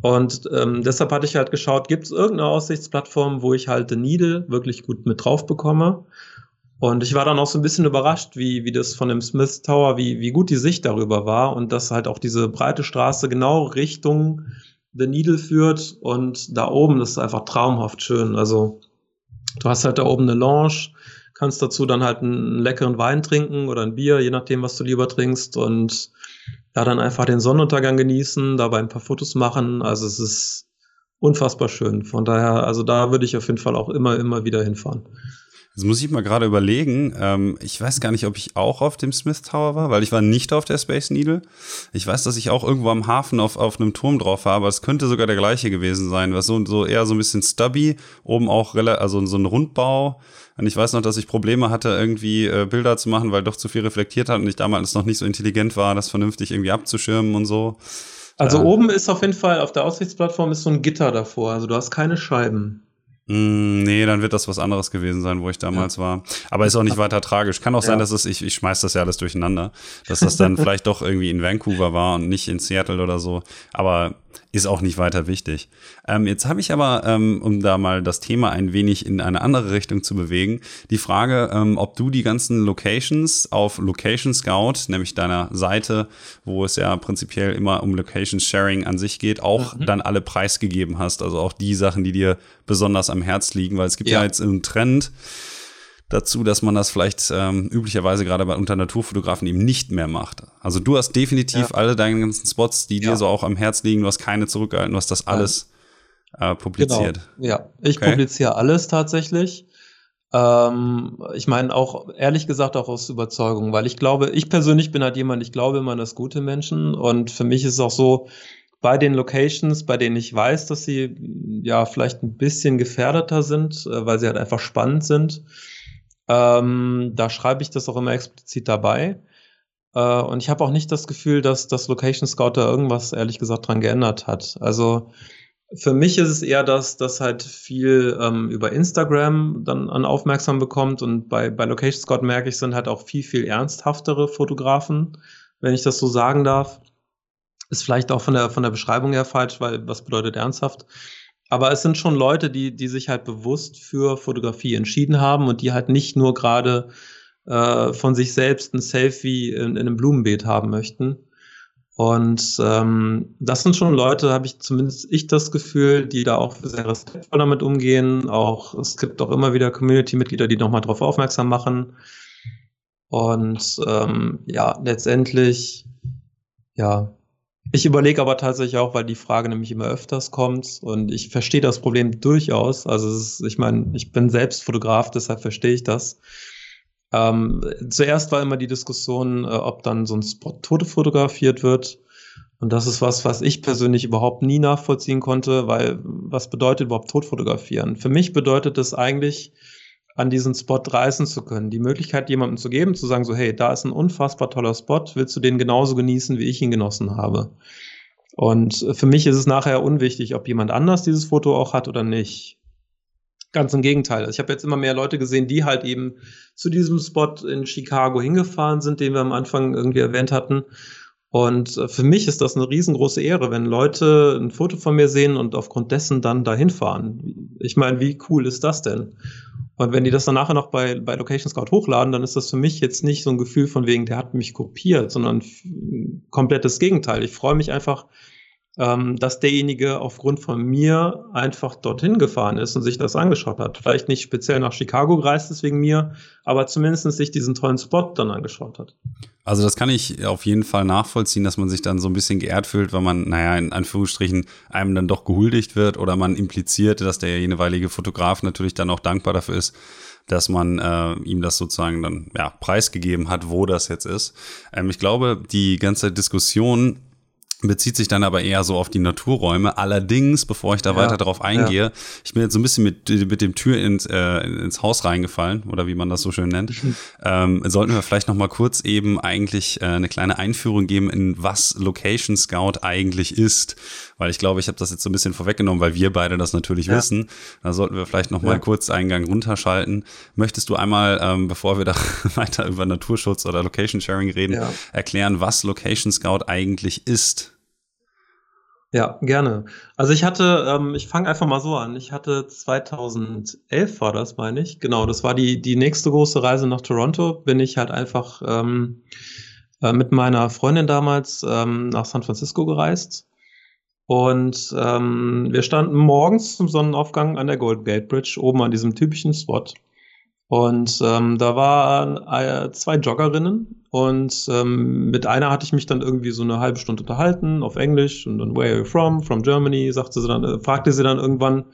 Und ähm, deshalb hatte ich halt geschaut, gibt es irgendeine Aussichtsplattform, wo ich halt den Needle wirklich gut mit drauf bekomme. Und ich war dann auch so ein bisschen überrascht, wie, wie das von dem Smith Tower, wie, wie gut die Sicht darüber war und dass halt auch diese breite Straße genau Richtung The Needle führt und da oben, das ist einfach traumhaft schön. Also du hast halt da oben eine Lounge, kannst dazu dann halt einen leckeren Wein trinken oder ein Bier, je nachdem, was du lieber trinkst und da dann einfach den Sonnenuntergang genießen, dabei ein paar Fotos machen. Also es ist unfassbar schön. Von daher, also da würde ich auf jeden Fall auch immer, immer wieder hinfahren. Jetzt muss ich mal gerade überlegen. Ähm, ich weiß gar nicht, ob ich auch auf dem Smith Tower war, weil ich war nicht auf der Space Needle. Ich weiß, dass ich auch irgendwo am Hafen auf, auf einem Turm drauf war, aber es könnte sogar der gleiche gewesen sein. Was so, so eher so ein bisschen stubby, oben auch also so ein Rundbau. Und ich weiß noch, dass ich Probleme hatte, irgendwie äh, Bilder zu machen, weil doch zu viel reflektiert hat und ich damals noch nicht so intelligent war, das vernünftig irgendwie abzuschirmen und so. Also äh, oben ist auf jeden Fall auf der Aussichtsplattform ist so ein Gitter davor. Also du hast keine Scheiben. Mm, nee, dann wird das was anderes gewesen sein, wo ich damals ja. war. Aber ist auch nicht weiter tragisch. Kann auch ja. sein, dass es, ich, ich schmeiß das ja alles durcheinander, dass das dann vielleicht doch irgendwie in Vancouver war und nicht in Seattle oder so. Aber ist auch nicht weiter wichtig. Ähm, jetzt habe ich aber, ähm, um da mal das Thema ein wenig in eine andere Richtung zu bewegen, die Frage, ähm, ob du die ganzen Locations auf Location Scout, nämlich deiner Seite, wo es ja prinzipiell immer um Location Sharing an sich geht, auch mhm. dann alle preisgegeben hast. Also auch die Sachen, die dir besonders am Herz liegen, weil es gibt ja, ja jetzt einen Trend, dazu, dass man das vielleicht ähm, üblicherweise gerade bei unter Naturfotografen eben nicht mehr macht. Also du hast definitiv ja. alle deine ganzen Spots, die ja. dir so auch am Herz liegen, du hast keine zurückgehalten, du hast das alles äh, publiziert. Genau. Ja, ich okay. publiziere alles tatsächlich. Ähm, ich meine auch, ehrlich gesagt, auch aus Überzeugung, weil ich glaube, ich persönlich bin halt jemand, ich glaube immer an das gute Menschen und für mich ist es auch so, bei den Locations, bei denen ich weiß, dass sie ja vielleicht ein bisschen gefährdeter sind, äh, weil sie halt einfach spannend sind, ähm, da schreibe ich das auch immer explizit dabei. Äh, und ich habe auch nicht das Gefühl, dass das Location Scout da irgendwas, ehrlich gesagt, dran geändert hat. Also für mich ist es eher das, dass halt viel ähm, über Instagram dann an Aufmerksam bekommt und bei, bei Location Scout merke ich, sind halt auch viel, viel ernsthaftere Fotografen, wenn ich das so sagen darf. Ist vielleicht auch von der, von der Beschreibung her falsch, weil was bedeutet ernsthaft? Aber es sind schon Leute, die, die sich halt bewusst für Fotografie entschieden haben und die halt nicht nur gerade äh, von sich selbst ein Selfie in, in einem Blumenbeet haben möchten. Und ähm, das sind schon Leute, habe ich zumindest ich das Gefühl, die da auch sehr respektvoll damit umgehen. Auch es gibt auch immer wieder Community-Mitglieder, die nochmal darauf aufmerksam machen. Und ähm, ja, letztendlich, ja, ich überlege aber tatsächlich auch, weil die Frage nämlich immer öfters kommt und ich verstehe das Problem durchaus. Also ist, ich meine, ich bin selbst Fotograf, deshalb verstehe ich das. Ähm, zuerst war immer die Diskussion, äh, ob dann so ein Spot tote fotografiert wird. Und das ist was, was ich persönlich überhaupt nie nachvollziehen konnte, weil was bedeutet überhaupt tot fotografieren? Für mich bedeutet es eigentlich, an diesen Spot reißen zu können. Die Möglichkeit, jemandem zu geben, zu sagen, so, hey, da ist ein unfassbar toller Spot, willst du den genauso genießen, wie ich ihn genossen habe? Und für mich ist es nachher unwichtig, ob jemand anders dieses Foto auch hat oder nicht. Ganz im Gegenteil. Also ich habe jetzt immer mehr Leute gesehen, die halt eben zu diesem Spot in Chicago hingefahren sind, den wir am Anfang irgendwie erwähnt hatten. Und für mich ist das eine riesengroße Ehre, wenn Leute ein Foto von mir sehen und aufgrund dessen dann dahin fahren. Ich meine, wie cool ist das denn? Und wenn die das dann nachher noch bei, bei Location Scout hochladen, dann ist das für mich jetzt nicht so ein Gefühl von wegen, der hat mich kopiert, sondern komplettes Gegenteil. Ich freue mich einfach, ähm, dass derjenige aufgrund von mir einfach dorthin gefahren ist und sich das angeschaut hat. Vielleicht nicht speziell nach Chicago gereist ist wegen mir, aber zumindest sich diesen tollen Spot dann angeschaut hat. Also das kann ich auf jeden Fall nachvollziehen, dass man sich dann so ein bisschen geehrt fühlt, weil man, naja, in Anführungsstrichen einem dann doch gehuldigt wird oder man impliziert, dass der jeweilige Fotograf natürlich dann auch dankbar dafür ist, dass man äh, ihm das sozusagen dann ja, preisgegeben hat, wo das jetzt ist. Ähm, ich glaube, die ganze Diskussion bezieht sich dann aber eher so auf die Naturräume. Allerdings, bevor ich da ja, weiter darauf eingehe, ja. ich bin jetzt so ein bisschen mit, mit dem Tür ins, äh, ins Haus reingefallen oder wie man das so schön nennt. Mhm. Ähm, sollten wir vielleicht noch mal kurz eben eigentlich äh, eine kleine Einführung geben, in was Location Scout eigentlich ist. Weil ich glaube, ich habe das jetzt so ein bisschen vorweggenommen, weil wir beide das natürlich ja. wissen. Da sollten wir vielleicht noch mal kurz Eingang runterschalten. Möchtest du einmal, ähm, bevor wir da weiter über Naturschutz oder Location Sharing reden, erklären, was Location Scout eigentlich ist? Ja, gerne. Also ich hatte, ähm, ich fange einfach mal so an. Ich hatte 2011 war das, meine ich. Genau, das war die, die nächste große Reise nach Toronto. Bin ich halt einfach ähm, äh, mit meiner Freundin damals ähm, nach San Francisco gereist. Und ähm, wir standen morgens zum Sonnenaufgang an der Golden Gate Bridge, oben an diesem typischen Spot. Und ähm, da waren äh, zwei Joggerinnen und ähm, mit einer hatte ich mich dann irgendwie so eine halbe Stunde unterhalten auf Englisch und dann Where are you from? From Germany, sagte sie dann, äh, fragte sie dann irgendwann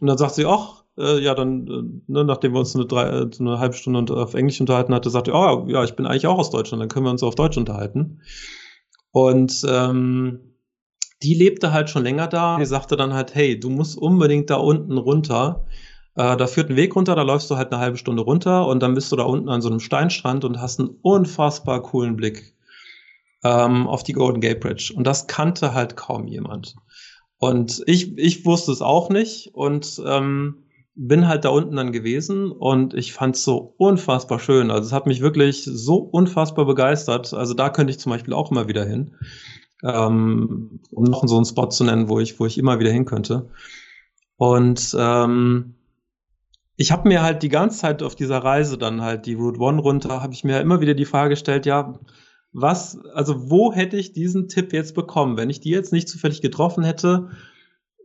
und dann sagt sie, ach, äh, ja, dann, äh, ne, nachdem wir uns eine, drei, äh, eine halbe Stunde auf Englisch unterhalten hatten, sagte, oh ja, ich bin eigentlich auch aus Deutschland, dann können wir uns auf Deutsch unterhalten. Und ähm, die lebte halt schon länger da. Die sagte dann halt, hey, du musst unbedingt da unten runter. Äh, da führt ein Weg runter, da läufst du halt eine halbe Stunde runter und dann bist du da unten an so einem Steinstrand und hast einen unfassbar coolen Blick ähm, auf die Golden Gate Bridge. Und das kannte halt kaum jemand. Und ich, ich wusste es auch nicht und ähm, bin halt da unten dann gewesen und ich fand es so unfassbar schön. Also es hat mich wirklich so unfassbar begeistert. Also da könnte ich zum Beispiel auch immer wieder hin, ähm, um noch so einen Spot zu nennen, wo ich, wo ich immer wieder hin könnte. Und ähm, ich habe mir halt die ganze Zeit auf dieser Reise dann halt die Route One runter, habe ich mir immer wieder die Frage gestellt, ja, was, also wo hätte ich diesen Tipp jetzt bekommen, wenn ich die jetzt nicht zufällig getroffen hätte?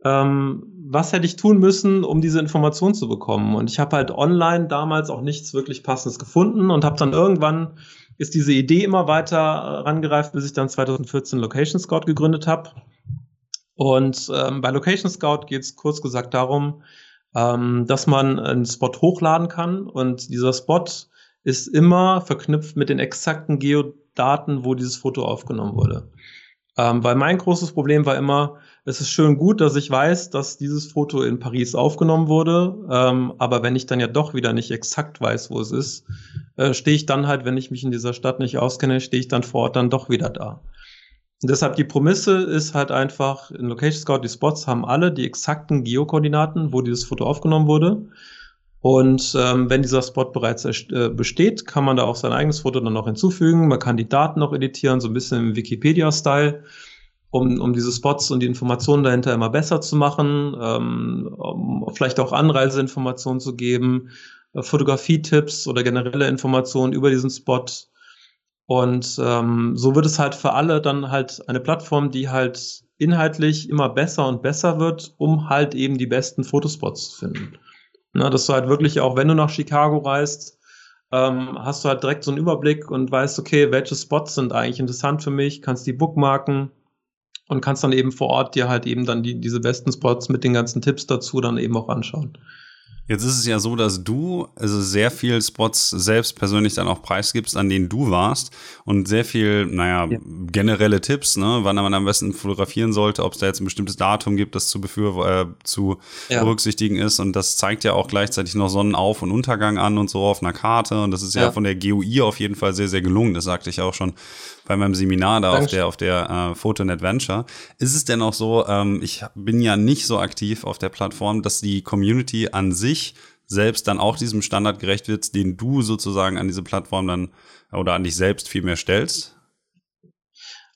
Ähm, was hätte ich tun müssen, um diese Information zu bekommen? Und ich habe halt online damals auch nichts wirklich Passendes gefunden und habe dann irgendwann ist diese Idee immer weiter rangereift, bis ich dann 2014 Location Scout gegründet habe. Und ähm, bei Location Scout geht es kurz gesagt darum, ähm, dass man einen Spot hochladen kann und dieser Spot ist immer verknüpft mit den exakten Geodaten, wo dieses Foto aufgenommen wurde. Ähm, weil mein großes Problem war immer, es ist schön gut, dass ich weiß, dass dieses Foto in Paris aufgenommen wurde, ähm, aber wenn ich dann ja doch wieder nicht exakt weiß, wo es ist, äh, stehe ich dann halt, wenn ich mich in dieser Stadt nicht auskenne, stehe ich dann vor Ort dann doch wieder da. Deshalb die Prämisse ist halt einfach, in Location Scout, die Spots haben alle die exakten Geokoordinaten, wo dieses Foto aufgenommen wurde. Und ähm, wenn dieser Spot bereits äh, besteht, kann man da auch sein eigenes Foto dann noch hinzufügen. Man kann die Daten noch editieren, so ein bisschen im Wikipedia-Style, um, um diese Spots und die Informationen dahinter immer besser zu machen, ähm, um vielleicht auch Anreiseinformationen zu geben, äh, Fotografie-Tipps oder generelle Informationen über diesen Spot. Und ähm, so wird es halt für alle dann halt eine Plattform, die halt inhaltlich immer besser und besser wird, um halt eben die besten Fotospots zu finden. Ne, dass du halt wirklich auch, wenn du nach Chicago reist, ähm, hast du halt direkt so einen Überblick und weißt, okay, welche Spots sind eigentlich interessant für mich, kannst die bookmarken und kannst dann eben vor Ort dir halt eben dann die, diese besten Spots mit den ganzen Tipps dazu dann eben auch anschauen. Jetzt ist es ja so, dass du also sehr viel Spots selbst persönlich dann auch preisgibst, an denen du warst und sehr viel, naja, ja. generelle Tipps, ne, wann man am besten fotografieren sollte, ob es da jetzt ein bestimmtes Datum gibt, das zu, befür äh, zu ja. berücksichtigen ist und das zeigt ja auch gleichzeitig noch Sonnenauf- und Untergang an und so auf einer Karte und das ist ja, ja von der GUI auf jeden Fall sehr, sehr gelungen, das sagte ich auch schon bei meinem Seminar da auf der, auf der äh, Photo and Adventure. Ist es denn auch so, ähm, ich bin ja nicht so aktiv auf der Plattform, dass die Community an sich selbst dann auch diesem Standard gerecht wird, den du sozusagen an diese Plattform dann oder an dich selbst viel mehr stellst?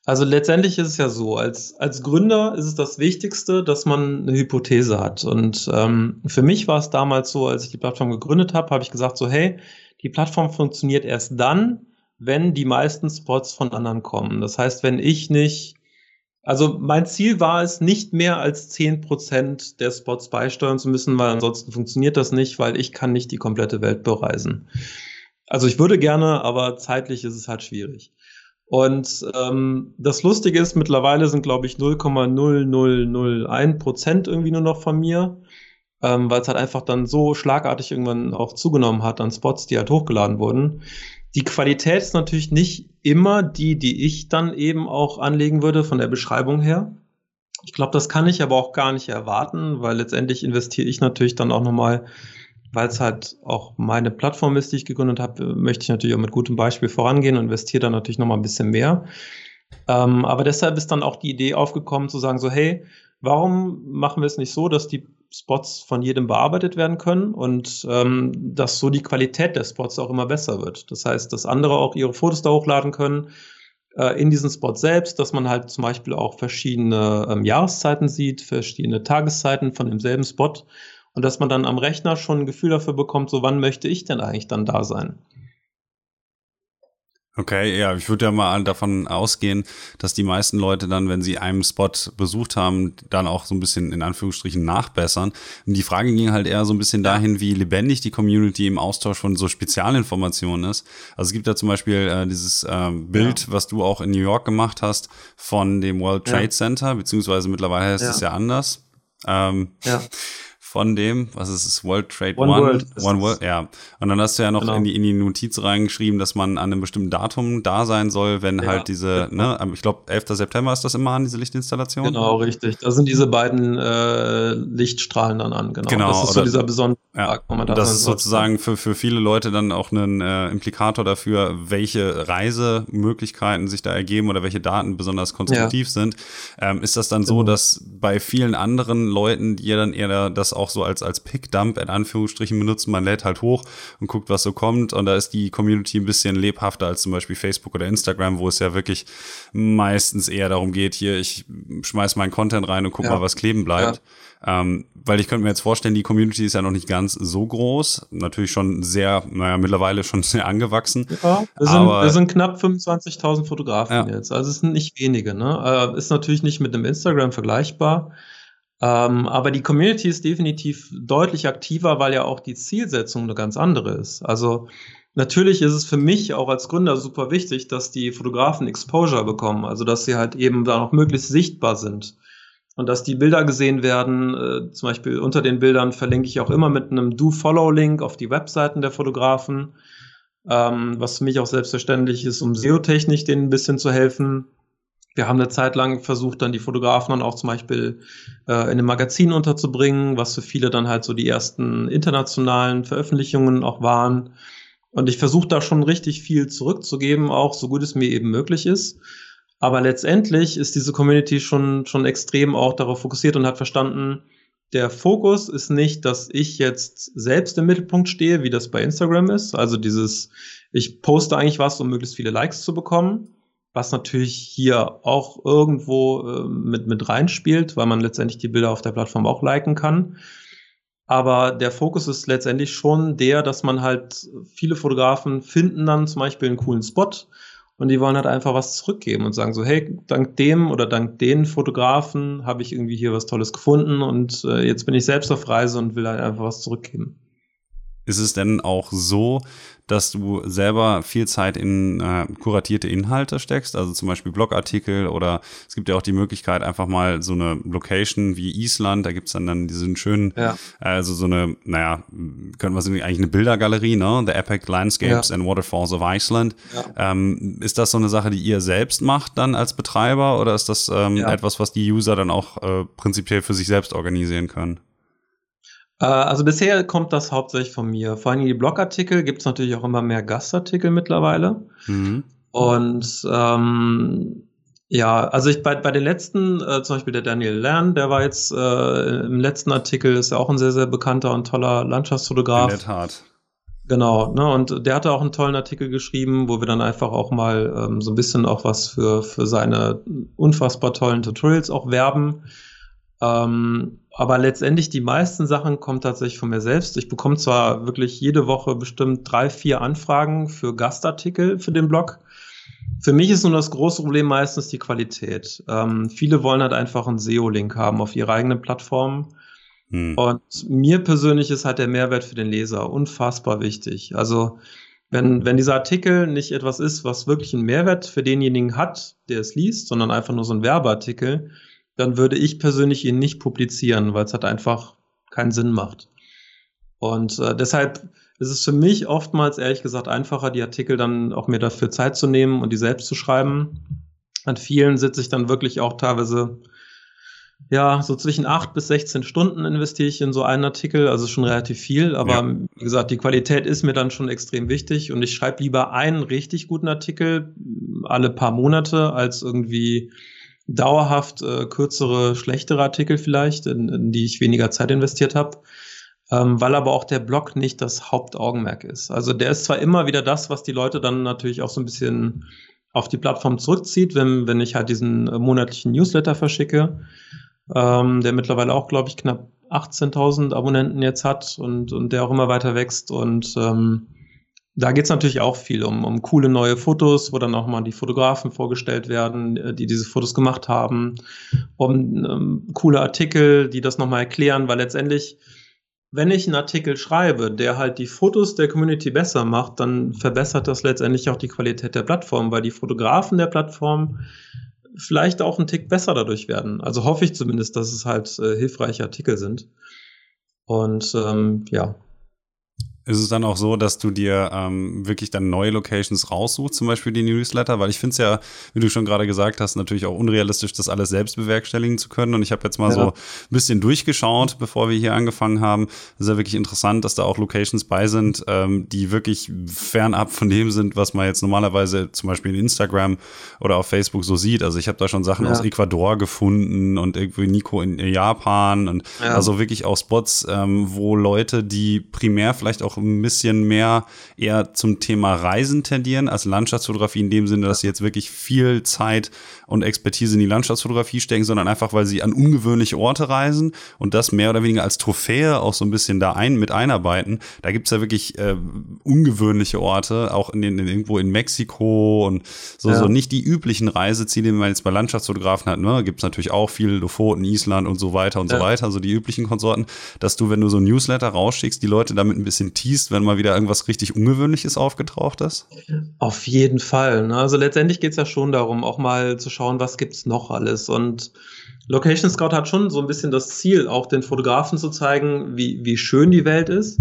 Also letztendlich ist es ja so, als, als Gründer ist es das Wichtigste, dass man eine Hypothese hat. Und ähm, für mich war es damals so, als ich die Plattform gegründet habe, habe ich gesagt so, hey, die Plattform funktioniert erst dann, wenn die meisten Spots von anderen kommen. Das heißt, wenn ich nicht, also mein Ziel war es, nicht mehr als zehn Prozent der Spots beisteuern zu müssen, weil ansonsten funktioniert das nicht, weil ich kann nicht die komplette Welt bereisen. Also ich würde gerne, aber zeitlich ist es halt schwierig. Und ähm, das Lustige ist, mittlerweile sind, glaube ich, 0,0001 Prozent irgendwie nur noch von mir, ähm, weil es halt einfach dann so schlagartig irgendwann auch zugenommen hat an Spots, die halt hochgeladen wurden. Die Qualität ist natürlich nicht immer die, die ich dann eben auch anlegen würde von der Beschreibung her. Ich glaube, das kann ich aber auch gar nicht erwarten, weil letztendlich investiere ich natürlich dann auch nochmal, weil es halt auch meine Plattform ist, die ich gegründet habe, möchte ich natürlich auch mit gutem Beispiel vorangehen und investiere dann natürlich nochmal ein bisschen mehr. Ähm, aber deshalb ist dann auch die Idee aufgekommen zu sagen so, hey, warum machen wir es nicht so, dass die Spots von jedem bearbeitet werden können und ähm, dass so die Qualität der Spots auch immer besser wird. Das heißt, dass andere auch ihre Fotos da hochladen können äh, in diesen Spot selbst, dass man halt zum Beispiel auch verschiedene ähm, Jahreszeiten sieht, verschiedene Tageszeiten von demselben Spot und dass man dann am Rechner schon ein Gefühl dafür bekommt, so wann möchte ich denn eigentlich dann da sein. Okay, ja, ich würde ja mal davon ausgehen, dass die meisten Leute dann, wenn sie einen Spot besucht haben, dann auch so ein bisschen in Anführungsstrichen nachbessern. Und die Frage ging halt eher so ein bisschen dahin, wie lebendig die Community im Austausch von so Spezialinformationen ist. Also es gibt da zum Beispiel äh, dieses äh, Bild, ja. was du auch in New York gemacht hast, von dem World Trade ja. Center, beziehungsweise mittlerweile heißt ja. es ja anders. Ähm, ja von dem, was ist es, World Trade One? One World. One World, ja. Und dann hast du ja noch Genau. in, die, in die Notiz reingeschrieben, dass man an einem bestimmten Datum da sein soll, wenn Ja, halt diese, ne, ich glaube, 11. September ist das immer an, diese Lichtinstallation. Genau, richtig. Da sind diese beiden äh, Lichtstrahlen dann an, genau. Genau, das ist so oder- dieser besondere Ja, Tag, wo man da das ist sozusagen für, für viele Leute dann auch ein äh, Implikator dafür, welche Reisemöglichkeiten sich da ergeben oder welche Daten besonders konstruktiv sind. Ähm, ist das dann so, Genau. dass bei vielen anderen Leuten, die ja dann eher das auch so als, als Pickdump in Anführungsstrichen benutzen, man lädt halt hoch und guckt, was so kommt und da ist die Community ein bisschen lebhafter als zum Beispiel Facebook oder Instagram, wo es ja wirklich meistens eher darum geht, hier, ich schmeiß meinen Content rein und guck Ja. mal, was kleben bleibt. Ähm, weil ich könnte mir jetzt vorstellen, die Community ist ja noch nicht ganz so groß. Natürlich schon sehr, naja, mittlerweile schon sehr angewachsen. Ja, wir sind, Aber- wir sind knapp 25.000 Fotografen Ja. jetzt. Also es sind nicht wenige. Ne? Äh, ist natürlich nicht mit einem Instagram vergleichbar. Ähm, aber die Community ist definitiv deutlich aktiver, weil ja auch die Zielsetzung eine ganz andere ist. Also natürlich ist es für mich auch als Gründer super wichtig, dass die Fotografen Exposure bekommen. Also dass sie halt eben da noch möglichst sichtbar sind. Und dass die Bilder gesehen werden, äh, zum Beispiel unter den Bildern verlinke ich auch immer mit einem Do-Follow-Link auf die Webseiten der Fotografen ähm, was für mich auch selbstverständlich ist, um SEO-Technik denen ein bisschen zu helfen. Wir haben eine Zeit lang versucht, dann die Fotografen dann auch zum Beispiel äh, in einem Magazin unterzubringen, was für viele dann halt so die ersten internationalen Veröffentlichungen auch waren. Und ich versuche da schon richtig viel zurückzugeben, auch so gut es mir eben möglich ist. Aber letztendlich ist diese Community schon, schon extrem auch darauf fokussiert und hat verstanden, der Fokus ist nicht, dass ich jetzt selbst im Mittelpunkt stehe, wie das bei Instagram ist. Also dieses, ich poste eigentlich was, um möglichst viele Likes zu bekommen, was natürlich hier auch irgendwo äh, mit, mit reinspielt, weil man letztendlich die Bilder auf der Plattform auch liken kann. Aber der Fokus ist letztendlich schon der, dass man halt viele Fotografen finden dann zum Beispiel einen coolen Spot und die wollen halt einfach was zurückgeben und sagen so, hey, dank dem oder dank den Fotografen habe ich irgendwie hier was Tolles gefunden und äh, jetzt bin ich selbst auf Reise und will halt einfach was zurückgeben. Ist es denn auch so, dass du selber viel Zeit in äh, kuratierte Inhalte steckst, also zum Beispiel Blogartikel oder es gibt ja auch die Möglichkeit, einfach mal so eine Location wie Island, da gibt's dann, dann diesen schönen, Ja. also so eine, naja, können wir sagen, eigentlich eine Bildergalerie, ne? The Epic Landscapes Ja. and Waterfalls of Iceland. Ja. Ähm, ist das so eine Sache, die ihr selbst macht dann als Betreiber oder ist das ähm, etwas, was die User dann auch äh, prinzipiell für sich selbst organisieren können? Äh, also bisher kommt das hauptsächlich von mir. Vor allem die Blogartikel gibt es natürlich auch immer mehr Gastartikel mittlerweile. Mhm. Und ähm, ja, also ich bei, bei den letzten, äh, zum Beispiel der Daniel Lern, der war jetzt äh, im letzten Artikel, ist ja auch ein sehr, sehr bekannter und toller In Landschaftsfotograf. der Tat. Genau, ne, und der hatte auch einen tollen Artikel geschrieben, wo wir dann einfach auch mal ähm, so ein bisschen auch was für, für seine unfassbar tollen Tutorials auch werben. Ähm, aber letztendlich die meisten Sachen kommen tatsächlich von mir selbst. Ich bekomme zwar wirklich jede Woche bestimmt drei, vier Anfragen für Gastartikel für den Blog. Für mich ist nur das große Problem meistens die Qualität. Ähm, viele wollen halt einfach einen SEO-Link haben auf ihre eigene Plattform. Hm. Und mir persönlich ist halt der Mehrwert für den Leser unfassbar wichtig. Also wenn, wenn dieser Artikel nicht etwas ist, was wirklich einen Mehrwert für denjenigen hat, der es liest, sondern einfach nur so ein Werbeartikel, dann würde ich persönlich ihn nicht publizieren, weil es halt einfach keinen Sinn macht. Und äh, deshalb ist es für mich oftmals ehrlich gesagt einfacher, die Artikel dann auch mir dafür Zeit zu nehmen und die selbst zu schreiben. An vielen sitze ich dann wirklich auch teilweise ja, so zwischen acht bis 16 Stunden investiere ich in so einen Artikel, also schon relativ viel, aber Ja. wie gesagt, die Qualität ist mir dann schon extrem wichtig und ich schreibe lieber einen richtig guten Artikel alle paar Monate als irgendwie dauerhaft äh, kürzere, schlechtere Artikel vielleicht, in, in die ich weniger Zeit investiert habe. Ähm, weil aber auch der Blog nicht das Hauptaugenmerk ist. Also der ist zwar immer wieder das, was die Leute dann natürlich auch so ein bisschen auf die Plattform zurückzieht, wenn, wenn ich halt diesen äh, monatlichen Newsletter verschicke, ähm, der mittlerweile auch, glaube ich, knapp 18.000 Abonnenten jetzt hat und, und der auch immer weiter wächst. Und ähm, da geht's natürlich auch viel um, um coole neue Fotos, wo dann auch mal die Fotografen vorgestellt werden, äh, die diese Fotos gemacht haben, um ähm, coole Artikel, die das nochmal erklären, weil letztendlich, wenn ich einen Artikel schreibe, der halt die Fotos der Community besser macht, dann verbessert das letztendlich auch die Qualität der Plattform, weil die Fotografen der Plattform vielleicht auch einen Tick besser dadurch werden. Also hoffe ich zumindest, dass es halt äh, hilfreiche Artikel sind. Und ähm, ja, ist es dann auch so, dass du dir ähm, wirklich dann neue Locations raussuchst, zum Beispiel die Newsletter? Weil ich finde es ja, wie du schon gerade gesagt hast, natürlich auch unrealistisch, das alles selbst bewerkstelligen zu können. Und ich habe jetzt mal ja. so ein bisschen durchgeschaut, bevor wir hier angefangen haben. Es ist ja wirklich interessant, dass da auch Locations bei sind, ähm, die wirklich fernab von dem sind, was man jetzt normalerweise zum Beispiel in Instagram oder auf Facebook so sieht. Also ich habe da schon Sachen ja. aus Ecuador gefunden und irgendwie Nico in Japan und ja. also wirklich auch Spots, ähm, wo Leute, die primär vielleicht auch ein bisschen mehr eher zum Thema Reisen tendieren als Landschaftsfotografie in dem Sinne, dass sie jetzt wirklich viel Zeit und Expertise in die Landschaftsfotografie stecken, sondern einfach, weil sie an ungewöhnliche Orte reisen und das mehr oder weniger als Trophäe auch so ein bisschen da ein, mit einarbeiten. Da gibt's ja wirklich äh, ungewöhnliche Orte, auch in den, in, irgendwo in Mexiko und so, ja. so nicht die üblichen Reiseziele, die man jetzt bei Landschaftsfotografen hat. Ne? Gibt's natürlich auch viel Lofoten, Island und so weiter und ja. so weiter, so die üblichen Konsorten, dass du, wenn du so ein Newsletter rausschickst, die Leute damit ein bisschen teast, wenn mal wieder irgendwas richtig Ungewöhnliches aufgetaucht ist? Auf jeden Fall. Ne? Also letztendlich geht's ja schon darum, auch mal zu schauen, was gibt's noch alles. Und Location Scout hat schon so ein bisschen das Ziel, auch den Fotografen zu zeigen, wie, wie schön die Welt ist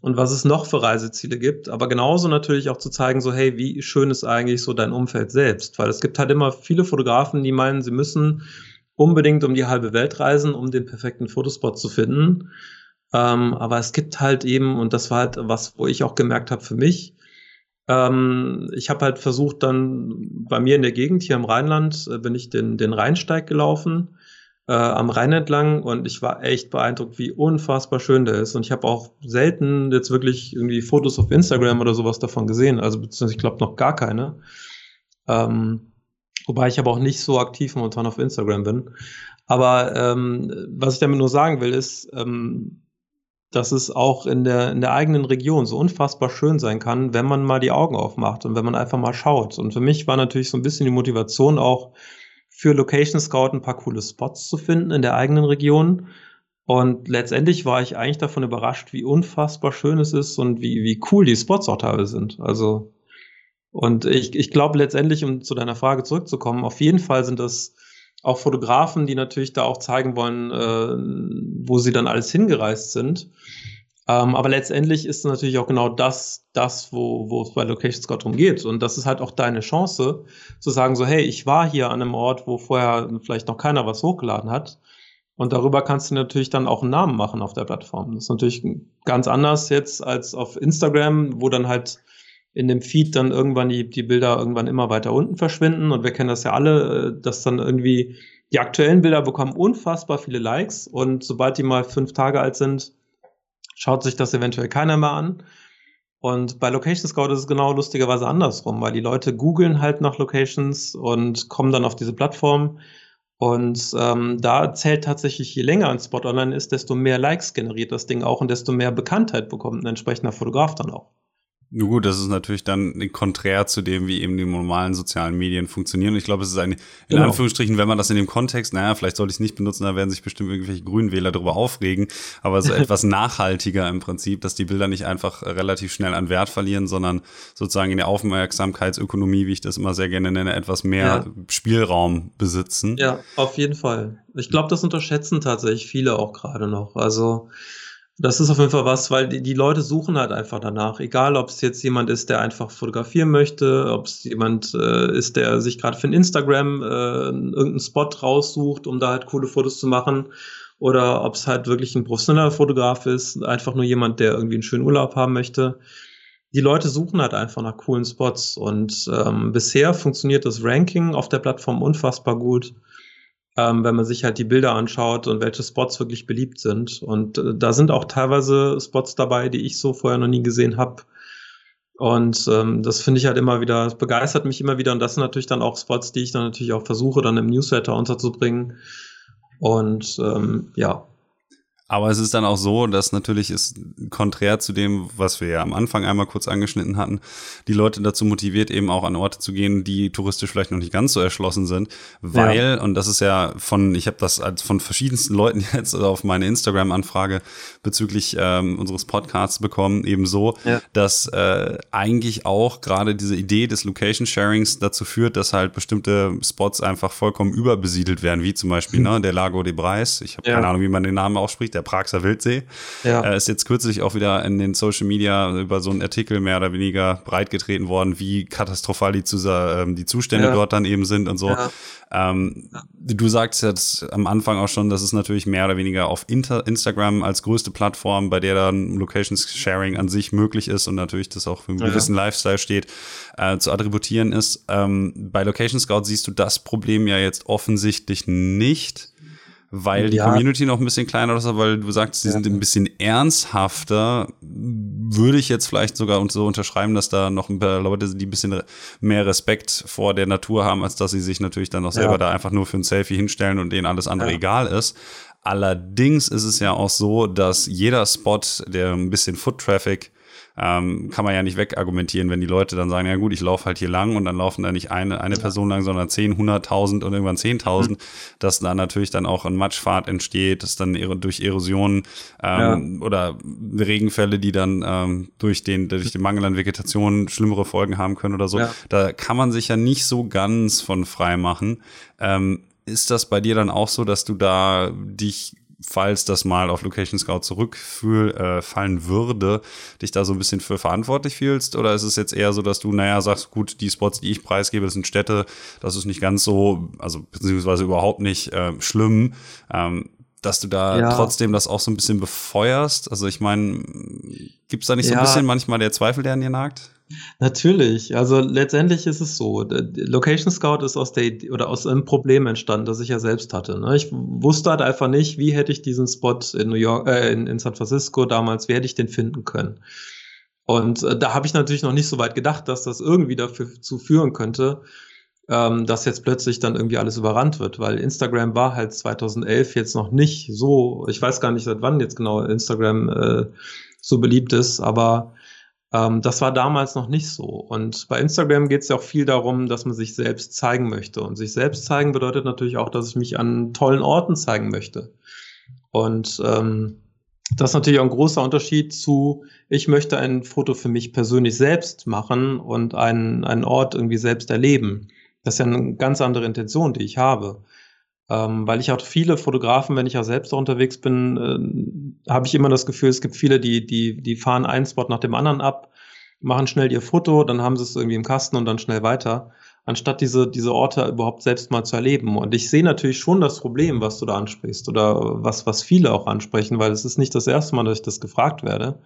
und was es noch für Reiseziele gibt, aber genauso natürlich auch zu zeigen, so hey, wie schön ist eigentlich so dein Umfeld selbst, weil es gibt halt immer viele Fotografen, die meinen, sie müssen unbedingt um die halbe Welt reisen, um den perfekten Fotospot zu finden. Ähm, aber es gibt halt eben, und das war halt was, wo ich auch gemerkt habe für mich, ähm, ich habe halt versucht, dann bei mir in der Gegend hier im Rheinland äh, bin ich den, den Rheinsteig gelaufen, äh, am Rhein entlang und ich war echt beeindruckt, wie unfassbar schön der ist. Und ich habe auch selten jetzt wirklich irgendwie Fotos auf Instagram oder sowas davon gesehen. Also beziehungsweise ich glaube noch gar keine. Ähm, wobei ich aber auch nicht so aktiv momentan auf Instagram bin. Aber ähm, was ich damit nur sagen will, ist, ähm, dass es auch in der, in der eigenen Region so unfassbar schön sein kann, wenn man mal die Augen aufmacht und wenn man einfach mal schaut. Und für mich war natürlich so ein bisschen die Motivation auch für Location Scout ein paar coole Spots zu finden in der eigenen Region. Und letztendlich war ich eigentlich davon überrascht, wie unfassbar schön es ist und wie, wie cool die Spots auch teilweise sind. Also, und ich, ich glaube letztendlich, um zu deiner Frage zurückzukommen, auf jeden Fall sind das auch Fotografen, die natürlich da auch zeigen wollen, äh, wo sie dann alles hingereist sind. Ähm, aber letztendlich ist natürlich auch genau das, das, wo, wo es bei Location Scout drum geht. Und das ist halt auch deine Chance, zu sagen so, hey, ich war hier an einem Ort, wo vorher vielleicht noch keiner was hochgeladen hat. Und darüber kannst du natürlich dann auch einen Namen machen auf der Plattform. Das ist natürlich ganz anders jetzt als auf Instagram, wo dann halt in dem Feed dann irgendwann die, die Bilder irgendwann immer weiter unten verschwinden. Und wir kennen das ja alle, äh, dass dann irgendwie die aktuellen Bilder bekommen unfassbar viele Likes. Und sobald die mal fünf Tage alt sind, schaut sich das eventuell keiner mehr an. Und bei Location Scout ist es genau lustigerweise andersrum, weil die Leute googeln halt nach Locations und kommen dann auf diese Plattform. Und ähm, da zählt tatsächlich, je länger ein Spot online ist, desto mehr Likes generiert das Ding auch und desto mehr Bekanntheit bekommt ein entsprechender Fotograf dann auch. Nur gut, das ist natürlich dann konträr zu dem, wie eben die normalen sozialen Medien funktionieren. Ich glaube, es ist ein, in genau. Anführungsstrichen, wenn man das in dem Kontext, naja, vielleicht sollte ich es nicht benutzen, da werden sich bestimmt irgendwelche Grünwähler darüber aufregen, aber so etwas nachhaltiger im Prinzip, dass die Bilder nicht einfach relativ schnell an Wert verlieren, sondern sozusagen in der Aufmerksamkeitsökonomie, wie ich das immer sehr gerne nenne, etwas mehr ja. Spielraum besitzen. Ja, auf jeden Fall. Ich glaube, das unterschätzen tatsächlich viele auch gerade noch. Also, das ist auf jeden Fall was, weil die, die Leute suchen halt einfach danach. Egal, ob es jetzt jemand ist, der einfach fotografieren möchte, ob es jemand äh, ist, der sich gerade für ein Instagram äh, irgendeinen Spot raussucht, um da halt coole Fotos zu machen, oder ob es halt wirklich ein professioneller Fotograf ist, einfach nur jemand, der irgendwie einen schönen Urlaub haben möchte. Die Leute suchen halt einfach nach coolen Spots und ähm, bisher funktioniert das Ranking auf der Plattform unfassbar gut ähm, wenn man sich halt die Bilder anschaut und welche Spots wirklich beliebt sind. Und äh, da sind auch teilweise Spots dabei, die ich so vorher noch nie gesehen habe. Und ähm, das finde ich halt immer wieder, das begeistert mich immer wieder. Und das sind natürlich dann auch Spots, die ich dann natürlich auch versuche, dann im Newsletter unterzubringen. Und ähm, ja, aber es ist dann auch so, dass natürlich ist konträr zu dem, was wir ja am Anfang einmal kurz angeschnitten hatten, die Leute dazu motiviert, eben auch an Orte zu gehen, die touristisch vielleicht noch nicht ganz so erschlossen sind, weil, ja. und das ist ja von, ich habe das als von verschiedensten Leuten jetzt auf meine Instagram-Anfrage bezüglich ähm, unseres Podcasts bekommen, eben so, ja. dass äh, eigentlich auch gerade diese Idee des Location-Sharings dazu führt, dass halt bestimmte Spots einfach vollkommen überbesiedelt werden, wie zum Beispiel hm. ne, der Lago de Breis. Ich habe ja. keine Ahnung, wie man den Namen ausspricht der Praxer Wildsee. Ja. Äh, ist jetzt kürzlich auch wieder in den Social Media über so einen Artikel mehr oder weniger breitgetreten worden, wie katastrophal die, ähm, die Zustände ja. dort dann eben sind und so. Ja. Ähm, du sagst jetzt am Anfang auch schon, dass es natürlich mehr oder weniger auf Inter Instagram als größte Plattform, bei der dann Locations Sharing an sich möglich ist und natürlich das auch für einen gewissen Lifestyle steht, äh, zu attributieren ist. Ähm, bei Location Scout siehst du das Problem ja jetzt offensichtlich nicht weil die ja. Community noch ein bisschen kleiner ist, weil du sagst, sie ja. sind ein bisschen ernsthafter, würde ich jetzt vielleicht sogar so unterschreiben, dass da noch ein paar Leute sind, die ein bisschen mehr Respekt vor der Natur haben, als dass sie sich natürlich dann auch selber ja. da einfach nur für ein Selfie hinstellen und denen alles andere egal ist. Allerdings ist es ja auch so, dass jeder Spot, der ein bisschen Foot Traffic ähm, kann man ja nicht wegargumentieren, wenn die Leute dann sagen, ja gut, ich laufe halt hier lang und dann laufen da nicht eine, eine Person lang, sondern 10, 100.000 und irgendwann 10.000, mhm. dass da natürlich dann auch ein Matschfahrt entsteht, dass dann durch Erosionen ähm, ja. oder Regenfälle, die dann ähm, durch, den, durch den Mangel an Vegetation schlimmere Folgen haben können oder so. Ja. Da kann man sich ja nicht so ganz von frei machen. Ähm, ist das bei dir dann auch so, dass du da dich falls das mal auf Location Scout zurückfallen äh, würde, dich da so ein bisschen für verantwortlich fühlst? Oder ist es jetzt eher so, dass du, naja, sagst, gut, die Spots, die ich preisgebe, das sind Städte, das ist nicht ganz so, also beziehungsweise überhaupt nicht äh, schlimm. Ähm, dass du da ja. trotzdem das auch so ein bisschen befeuerst. Also ich meine, gibt es da nicht so ja. ein bisschen manchmal der Zweifel, der an dir nagt? Natürlich. Also letztendlich ist es so. Location Scout ist aus der oder aus einem Problem entstanden, das ich ja selbst hatte. Ne? Ich wusste halt einfach nicht, wie hätte ich diesen Spot in New York, äh, in, in San Francisco damals, wie hätte ich den finden können. Und äh, da habe ich natürlich noch nicht so weit gedacht, dass das irgendwie dazu führen könnte, ähm, dass jetzt plötzlich dann irgendwie alles überrannt wird, weil Instagram war halt 2011 jetzt noch nicht so, ich weiß gar nicht seit wann jetzt genau Instagram äh, so beliebt ist, aber ähm, das war damals noch nicht so. Und bei Instagram geht es ja auch viel darum, dass man sich selbst zeigen möchte. Und sich selbst zeigen bedeutet natürlich auch, dass ich mich an tollen Orten zeigen möchte. Und ähm, das ist natürlich auch ein großer Unterschied zu, ich möchte ein Foto für mich persönlich selbst machen und einen, einen Ort irgendwie selbst erleben. Das ist ja eine ganz andere Intention, die ich habe. Ähm, weil ich auch viele Fotografen, wenn ich auch selbst unterwegs bin, äh, habe ich immer das Gefühl, es gibt viele, die, die, die fahren einen Spot nach dem anderen ab, machen schnell ihr Foto, dann haben sie es irgendwie im Kasten und dann schnell weiter, anstatt diese, diese Orte überhaupt selbst mal zu erleben. Und ich sehe natürlich schon das Problem, was du da ansprichst oder was, was viele auch ansprechen, weil es ist nicht das erste Mal, dass ich das gefragt werde.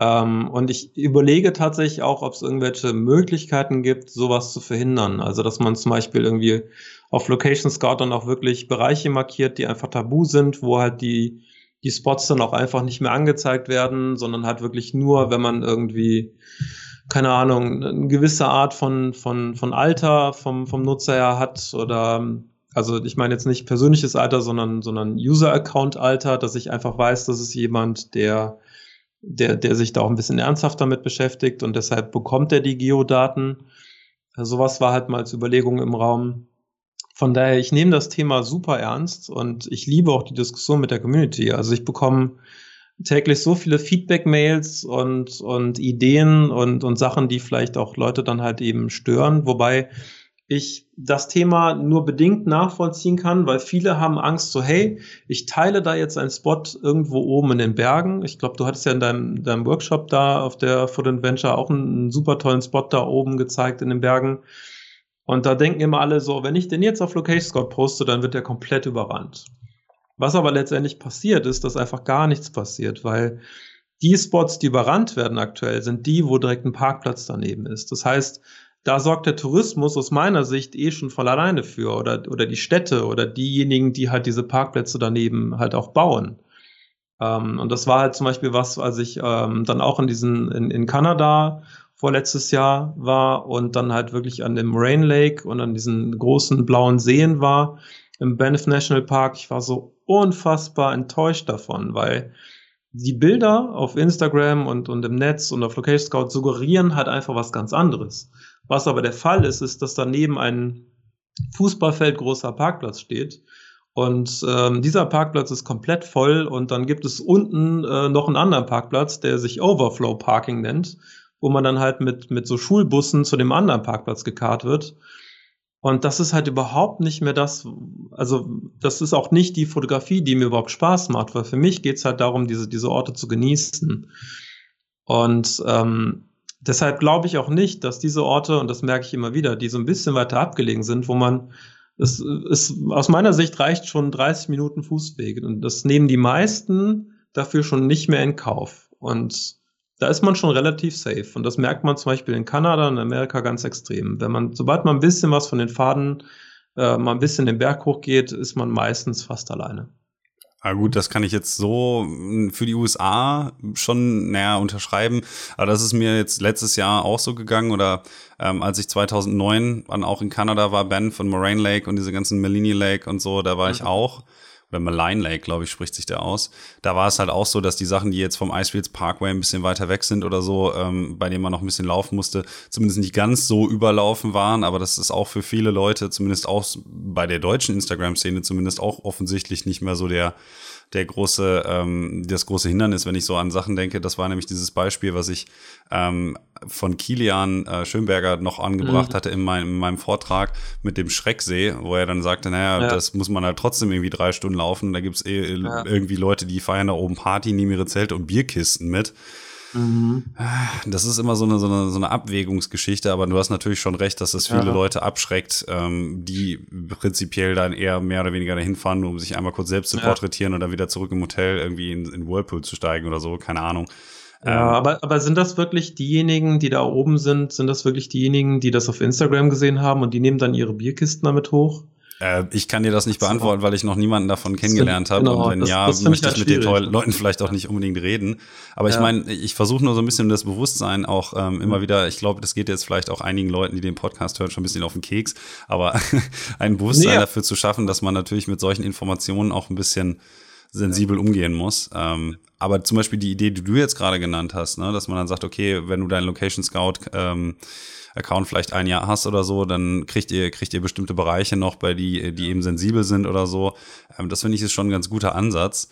Ähm, und ich überlege tatsächlich auch, ob es irgendwelche Möglichkeiten gibt, sowas zu verhindern. Also, dass man zum Beispiel irgendwie auf Location Scout dann auch wirklich Bereiche markiert, die einfach tabu sind, wo halt die, die Spots dann auch einfach nicht mehr angezeigt werden, sondern halt wirklich nur, wenn man irgendwie, keine Ahnung, eine gewisse Art von, von, von Alter vom, vom Nutzer her hat oder also ich meine jetzt nicht persönliches Alter, sondern, sondern User-Account-Alter, dass ich einfach weiß, das ist jemand, der, der, der sich da auch ein bisschen ernsthaft damit beschäftigt und deshalb bekommt er die Geodaten. Also sowas war halt mal als Überlegung im Raum. Von daher, ich nehme das Thema super ernst und ich liebe auch die Diskussion mit der Community. Also ich bekomme täglich so viele Feedback-Mails und, und Ideen und, und Sachen, die vielleicht auch Leute dann halt eben stören. Wobei ich das Thema nur bedingt nachvollziehen kann, weil viele haben Angst, so hey, ich teile da jetzt einen Spot irgendwo oben in den Bergen. Ich glaube, du hattest ja in deinem, deinem Workshop da auf der Food Adventure auch einen, einen super tollen Spot da oben gezeigt in den Bergen. Und da denken immer alle so, wenn ich den jetzt auf Location Scout poste, dann wird der komplett überrannt. Was aber letztendlich passiert, ist, dass einfach gar nichts passiert, weil die Spots, die überrannt werden aktuell, sind die, wo direkt ein Parkplatz daneben ist. Das heißt, da sorgt der Tourismus aus meiner Sicht eh schon voll alleine für oder, oder die Städte oder diejenigen, die halt diese Parkplätze daneben halt auch bauen. Ähm, und das war halt zum Beispiel was, als ich ähm, dann auch in diesen, in, in Kanada vorletztes Jahr war und dann halt wirklich an dem Rain Lake und an diesen großen blauen Seen war im Banff National Park. Ich war so unfassbar enttäuscht davon, weil die Bilder auf Instagram und, und im Netz und auf Location Scout suggerieren halt einfach was ganz anderes. Was aber der Fall ist, ist, dass daneben ein Fußballfeld großer Parkplatz steht. Und ähm, dieser Parkplatz ist komplett voll und dann gibt es unten äh, noch einen anderen Parkplatz, der sich Overflow Parking nennt wo man dann halt mit, mit so Schulbussen zu dem anderen Parkplatz gekarrt wird. Und das ist halt überhaupt nicht mehr das, also das ist auch nicht die Fotografie, die mir überhaupt Spaß macht, weil für mich geht's halt darum, diese, diese Orte zu genießen. Und ähm, deshalb glaube ich auch nicht, dass diese Orte, und das merke ich immer wieder, die so ein bisschen weiter abgelegen sind, wo man, es ist, aus meiner Sicht reicht schon 30 Minuten Fußweg. Und das nehmen die meisten dafür schon nicht mehr in Kauf. Und da ist man schon relativ safe. Und das merkt man zum Beispiel in Kanada und Amerika ganz extrem. Wenn man, sobald man ein bisschen was von den Faden, äh, mal ein bisschen den Berg hochgeht, ist man meistens fast alleine. Ah gut, das kann ich jetzt so hm, für die USA schon näher unterschreiben. Aber das ist mir jetzt letztes Jahr auch so gegangen oder ähm, als ich 2009 dann auch in Kanada war, Ben von Moraine Lake und diese ganzen Melini Lake und so, da war mhm. ich auch oder Malign Lake, glaube ich, spricht sich der aus. Da war es halt auch so, dass die Sachen, die jetzt vom Icefields Parkway ein bisschen weiter weg sind oder so, ähm, bei denen man noch ein bisschen laufen musste, zumindest nicht ganz so überlaufen waren. Aber das ist auch für viele Leute, zumindest auch bei der deutschen Instagram-Szene, zumindest auch offensichtlich nicht mehr so der der große, ähm, das große Hindernis, wenn ich so an Sachen denke. Das war nämlich dieses Beispiel, was ich ähm, von Kilian äh, Schönberger noch angebracht mhm. hatte in, mein, in meinem Vortrag mit dem Schrecksee, wo er dann sagte, naja, ja. das muss man halt trotzdem irgendwie drei Stunden laufen. Da gibt's eh, ja. irgendwie Leute, die feiern da oben Party, nehmen ihre Zelte und Bierkisten mit. Mhm. Das ist immer so eine, so, eine, so eine Abwägungsgeschichte, aber du hast natürlich schon recht, dass das viele ja. Leute abschreckt, ähm, die prinzipiell dann eher mehr oder weniger dahin fahren, um sich einmal kurz selbst zu ja. porträtieren und dann wieder zurück im Hotel irgendwie in, in Whirlpool zu steigen oder so, keine Ahnung. Ja, ähm, aber, aber sind das wirklich diejenigen, die da oben sind, sind das wirklich diejenigen, die das auf Instagram gesehen haben und die nehmen dann ihre Bierkisten damit hoch? Äh, ich kann dir das nicht beantworten, weil ich noch niemanden davon kennengelernt habe. Genau, und wenn das, ja, das möchte ich halt mit den Leuten vielleicht auch nicht unbedingt reden. Aber ja. ich meine, ich versuche nur so ein bisschen das Bewusstsein auch ähm, immer mhm. wieder, ich glaube, das geht jetzt vielleicht auch einigen Leuten, die den Podcast hören, schon ein bisschen auf den Keks, aber ein Bewusstsein nee. dafür zu schaffen, dass man natürlich mit solchen Informationen auch ein bisschen sensibel umgehen muss. Ähm, aber zum Beispiel die Idee, die du jetzt gerade genannt hast, ne, dass man dann sagt, okay, wenn du deinen Location Scout ähm, Account vielleicht ein Jahr hast oder so, dann kriegt ihr, kriegt ihr bestimmte Bereiche noch, bei die, die eben sensibel sind oder so. Ähm, das finde ich ist schon ein ganz guter Ansatz.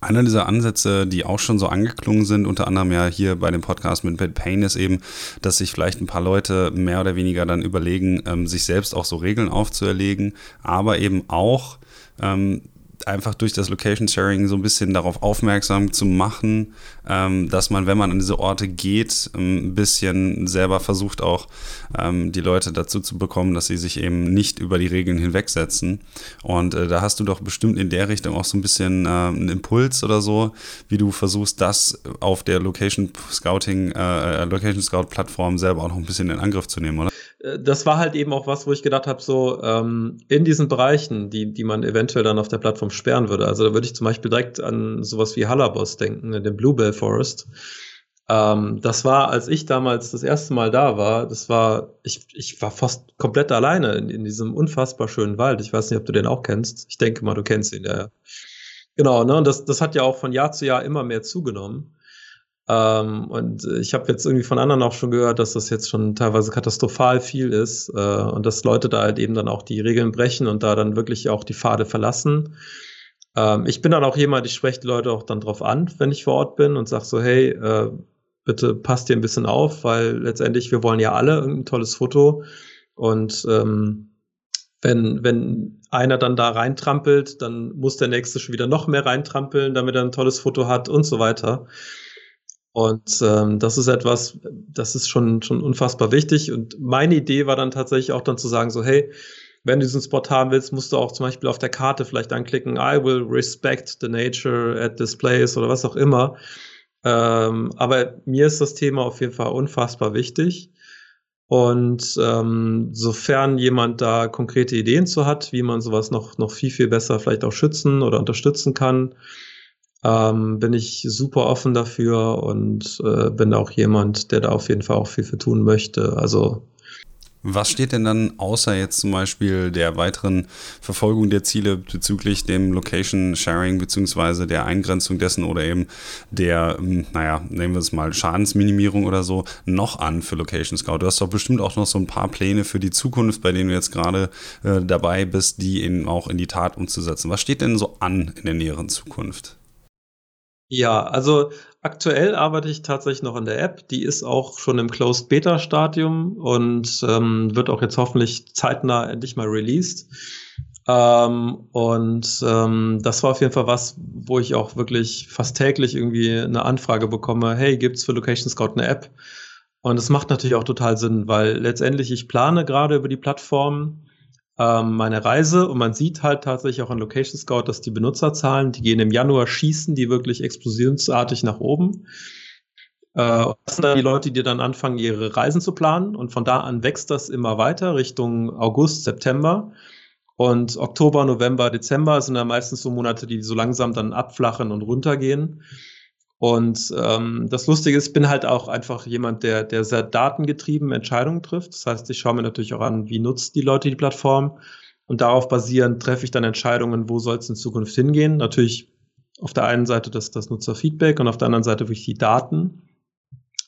Einer dieser Ansätze, die auch schon so angeklungen sind, unter anderem ja hier bei dem Podcast mit Bad Pain, ist eben, dass sich vielleicht ein paar Leute mehr oder weniger dann überlegen, ähm, sich selbst auch so Regeln aufzuerlegen, aber eben auch ähm, einfach durch das Location Sharing so ein bisschen darauf aufmerksam zu machen, ähm, dass man, wenn man an diese Orte geht, ähm, ein bisschen selber versucht auch ähm, die Leute dazu zu bekommen, dass sie sich eben nicht über die Regeln hinwegsetzen. Und äh, da hast du doch bestimmt in der Richtung auch so ein bisschen äh, einen Impuls oder so, wie du versuchst, das auf der Location Scouting, äh, Location Scout Plattform selber auch noch ein bisschen in Angriff zu nehmen, oder? Äh, das war halt eben auch was, wo ich gedacht habe, so ähm, in diesen Bereichen, die, die man eventuell dann auf der Plattform sperren würde. Also da würde ich zum Beispiel direkt an sowas wie Halabos denken, den Bluebell Forest. Ähm, das war, als ich damals das erste Mal da war, das war, ich, ich war fast komplett alleine in, in diesem unfassbar schönen Wald. Ich weiß nicht, ob du den auch kennst. Ich denke mal, du kennst ihn, ja. Genau, ne? Und das, das hat ja auch von Jahr zu Jahr immer mehr zugenommen. Ähm, und ich habe jetzt irgendwie von anderen auch schon gehört, dass das jetzt schon teilweise katastrophal viel ist äh, und dass Leute da halt eben dann auch die Regeln brechen und da dann wirklich auch die Pfade verlassen. Ähm, ich bin dann auch jemand, ich spreche die Leute auch dann drauf an, wenn ich vor Ort bin und sage so, hey, äh, bitte passt dir ein bisschen auf, weil letztendlich wir wollen ja alle ein tolles Foto und ähm, wenn, wenn einer dann da reintrampelt, dann muss der nächste schon wieder noch mehr reintrampeln, damit er ein tolles Foto hat und so weiter. Und ähm, das ist etwas, das ist schon, schon unfassbar wichtig. Und meine Idee war dann tatsächlich auch dann zu sagen, so, hey, wenn du diesen Spot haben willst, musst du auch zum Beispiel auf der Karte vielleicht anklicken, I will respect the nature at this place oder was auch immer. Ähm, aber mir ist das Thema auf jeden Fall unfassbar wichtig. Und ähm, sofern jemand da konkrete Ideen zu hat, wie man sowas noch, noch viel, viel besser vielleicht auch schützen oder unterstützen kann, ähm, bin ich super offen dafür und äh, bin auch jemand, der da auf jeden Fall auch viel für tun möchte. Also was steht denn dann außer jetzt zum Beispiel der weiteren Verfolgung der Ziele bezüglich dem Location Sharing beziehungsweise der Eingrenzung dessen oder eben der, hm, naja, nehmen wir es mal Schadensminimierung oder so, noch an für Location Scout? Du hast doch bestimmt auch noch so ein paar Pläne für die Zukunft, bei denen du jetzt gerade äh, dabei bist, die eben auch in die Tat umzusetzen. Was steht denn so an in der näheren Zukunft? Ja, also aktuell arbeite ich tatsächlich noch an der App. Die ist auch schon im Closed Beta Stadium und ähm, wird auch jetzt hoffentlich zeitnah endlich mal released. Ähm, und ähm, das war auf jeden Fall was, wo ich auch wirklich fast täglich irgendwie eine Anfrage bekomme, hey, gibt's für Location Scout eine App? Und es macht natürlich auch total Sinn, weil letztendlich ich plane gerade über die Plattform ähm, meine Reise und man sieht halt tatsächlich auch an Location Scout, dass die Benutzerzahlen, die gehen im Januar schießen, die wirklich explosionsartig nach oben. Äh, das sind dann die Leute, die dann anfangen, ihre Reisen zu planen und von da an wächst das immer weiter Richtung August, September. Und Oktober, November, Dezember sind dann meistens so Monate, die so langsam dann abflachen und runtergehen. Und ähm, das Lustige ist, ich bin halt auch einfach jemand, der, der sehr datengetrieben Entscheidungen trifft. Das heißt, ich schaue mir natürlich auch an, wie nutzt die Leute die Plattform. Und darauf basierend treffe ich dann Entscheidungen, wo soll es in Zukunft hingehen. Natürlich auf der einen Seite das, das Nutzerfeedback und auf der anderen Seite wirklich die Daten.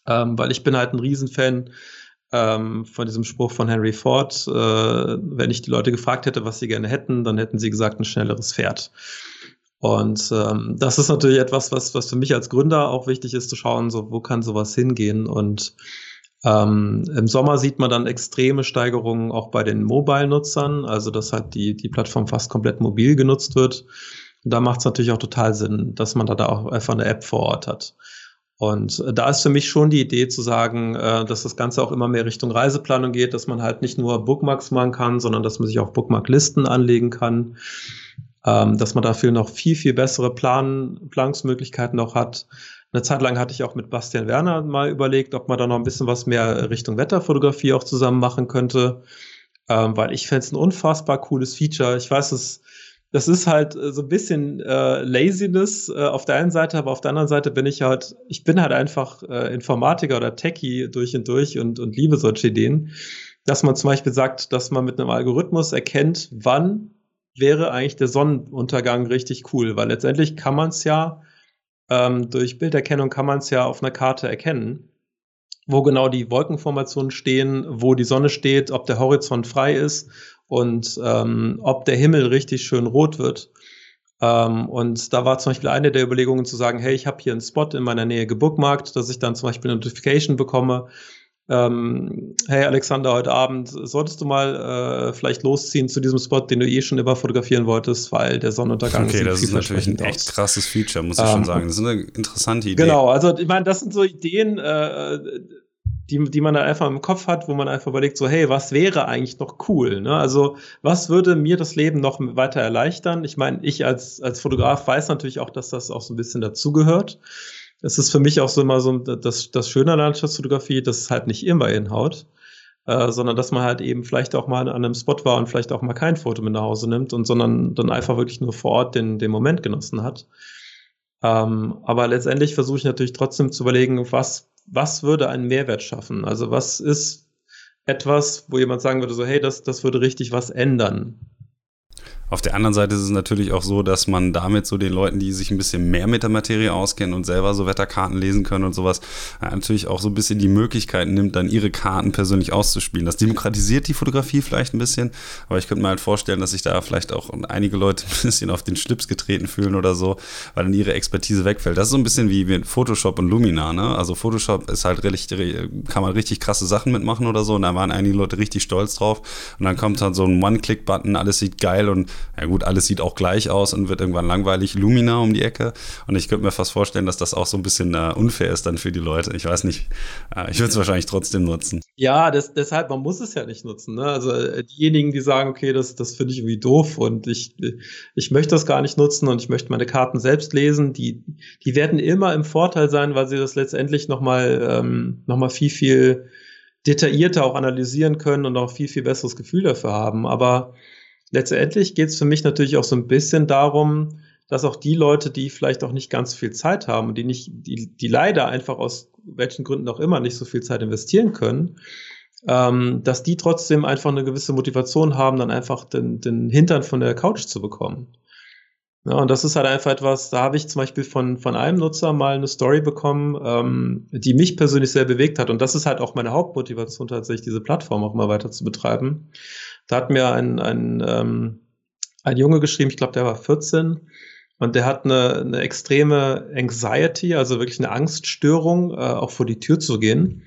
Ähm, weil ich bin halt ein Riesenfan ähm, von diesem Spruch von Henry Ford. Äh, wenn ich die Leute gefragt hätte, was sie gerne hätten, dann hätten sie gesagt, ein schnelleres Pferd. Und ähm, das ist natürlich etwas, was, was für mich als Gründer auch wichtig ist, zu schauen, so wo kann sowas hingehen. Und ähm, im Sommer sieht man dann extreme Steigerungen auch bei den Mobile-Nutzern, also dass halt die, die Plattform fast komplett mobil genutzt wird. Und da macht es natürlich auch total Sinn, dass man da, auch einfach eine App vor Ort hat. Und äh, da ist für mich schon die Idee zu sagen, äh, dass das Ganze auch immer mehr Richtung Reiseplanung geht, dass man halt nicht nur Bookmarks machen kann, sondern dass man sich auch Bookmark-Listen anlegen kann ähm, dass man dafür noch viel, viel bessere Plan Planungsmöglichkeiten noch hat. Eine Zeit lang hatte ich auch mit Bastian Werner mal überlegt, ob man da noch ein bisschen was mehr Richtung Wetterfotografie auch zusammen machen könnte, ähm, weil ich fände es ein unfassbar cooles Feature. Ich weiß, es das ist halt äh, so ein bisschen äh, Laziness äh, auf der einen Seite, aber auf der anderen Seite bin ich halt, ich bin halt einfach äh, Informatiker oder Techie durch und durch und, und liebe solche Ideen, dass man zum Beispiel sagt, dass man mit einem Algorithmus erkennt, wann wäre eigentlich der Sonnenuntergang richtig cool, weil letztendlich kann man es ja ähm, durch Bilderkennung kann man es ja auf einer Karte erkennen, wo genau die Wolkenformationen stehen, wo die Sonne steht, ob der Horizont frei ist und ähm, ob der Himmel richtig schön rot wird. Ähm, und da war zum Beispiel eine der Überlegungen zu sagen, hey, ich habe hier einen Spot in meiner Nähe gebookmarkt, dass ich dann zum Beispiel eine Notification bekomme, ähm, hey Alexander, heute Abend solltest du mal äh, vielleicht losziehen zu diesem Spot, den du eh schon immer fotografieren wolltest, weil der Sonnenuntergang okay, das ist natürlich ein echt krasses Feature, muss ich ähm, schon sagen. Das ist eine interessante Idee. Genau, also ich meine, das sind so Ideen, äh, die, die man da einfach im Kopf hat, wo man einfach überlegt, so, hey, was wäre eigentlich noch cool? Ne? Also, was würde mir das Leben noch weiter erleichtern? Ich meine, ich als, als Fotograf weiß natürlich auch, dass das auch so ein bisschen dazugehört es ist für mich auch so immer so das, das Schöne an Landschaftsfotografie, dass es halt nicht immer hinhaut, äh, sondern dass man halt eben vielleicht auch mal an einem Spot war und vielleicht auch mal kein Foto mit nach Hause nimmt und sondern dann einfach wirklich nur vor Ort den, den Moment genossen hat. Ähm, aber letztendlich versuche ich natürlich trotzdem zu überlegen, was, was würde einen Mehrwert schaffen? Also was ist etwas, wo jemand sagen würde, so, hey, das, das würde richtig was ändern. Auf der anderen Seite ist es natürlich auch so, dass man damit so den Leuten, die sich ein bisschen mehr mit der Materie auskennen und selber so Wetterkarten lesen können und sowas, natürlich auch so ein bisschen die Möglichkeit nimmt, dann ihre Karten persönlich auszuspielen. Das demokratisiert die Fotografie vielleicht ein bisschen, aber ich könnte mir halt vorstellen, dass sich da vielleicht auch einige Leute ein bisschen auf den Schlips getreten fühlen oder so, weil dann ihre Expertise wegfällt. Das ist so ein bisschen wie mit Photoshop und Lumina, ne? Also Photoshop ist halt richtig, kann man richtig krasse Sachen mitmachen oder so und da waren einige Leute richtig stolz drauf und dann kommt halt so ein One-Click-Button, alles sieht geil und ja gut, alles sieht auch gleich aus und wird irgendwann langweilig. Lumina um die Ecke. Und ich könnte mir fast vorstellen, dass das auch so ein bisschen äh, unfair ist dann für die Leute. Ich weiß nicht. Äh, ich würde es wahrscheinlich trotzdem nutzen. Ja, das, deshalb, man muss es ja nicht nutzen. Ne? Also äh, diejenigen, die sagen, okay, das, das finde ich irgendwie doof und ich, ich möchte das gar nicht nutzen und ich möchte meine Karten selbst lesen, die, die werden immer im Vorteil sein, weil sie das letztendlich nochmal ähm, noch viel, viel detaillierter auch analysieren können und auch viel, viel besseres Gefühl dafür haben. Aber letztendlich geht es für mich natürlich auch so ein bisschen darum, dass auch die Leute, die vielleicht auch nicht ganz viel Zeit haben und die nicht, die, die leider einfach aus welchen Gründen auch immer nicht so viel Zeit investieren können, ähm, dass die trotzdem einfach eine gewisse Motivation haben, dann einfach den, den Hintern von der Couch zu bekommen. Ja, und das ist halt einfach etwas, da habe ich zum Beispiel von, von einem Nutzer mal eine Story bekommen, ähm, die mich persönlich sehr bewegt hat. Und das ist halt auch meine Hauptmotivation, tatsächlich diese Plattform auch mal weiter zu betreiben. Da hat mir ein, ein, ähm, ein Junge geschrieben, ich glaube, der war 14. Und der hat eine, eine extreme Anxiety, also wirklich eine Angststörung, äh, auch vor die Tür zu gehen.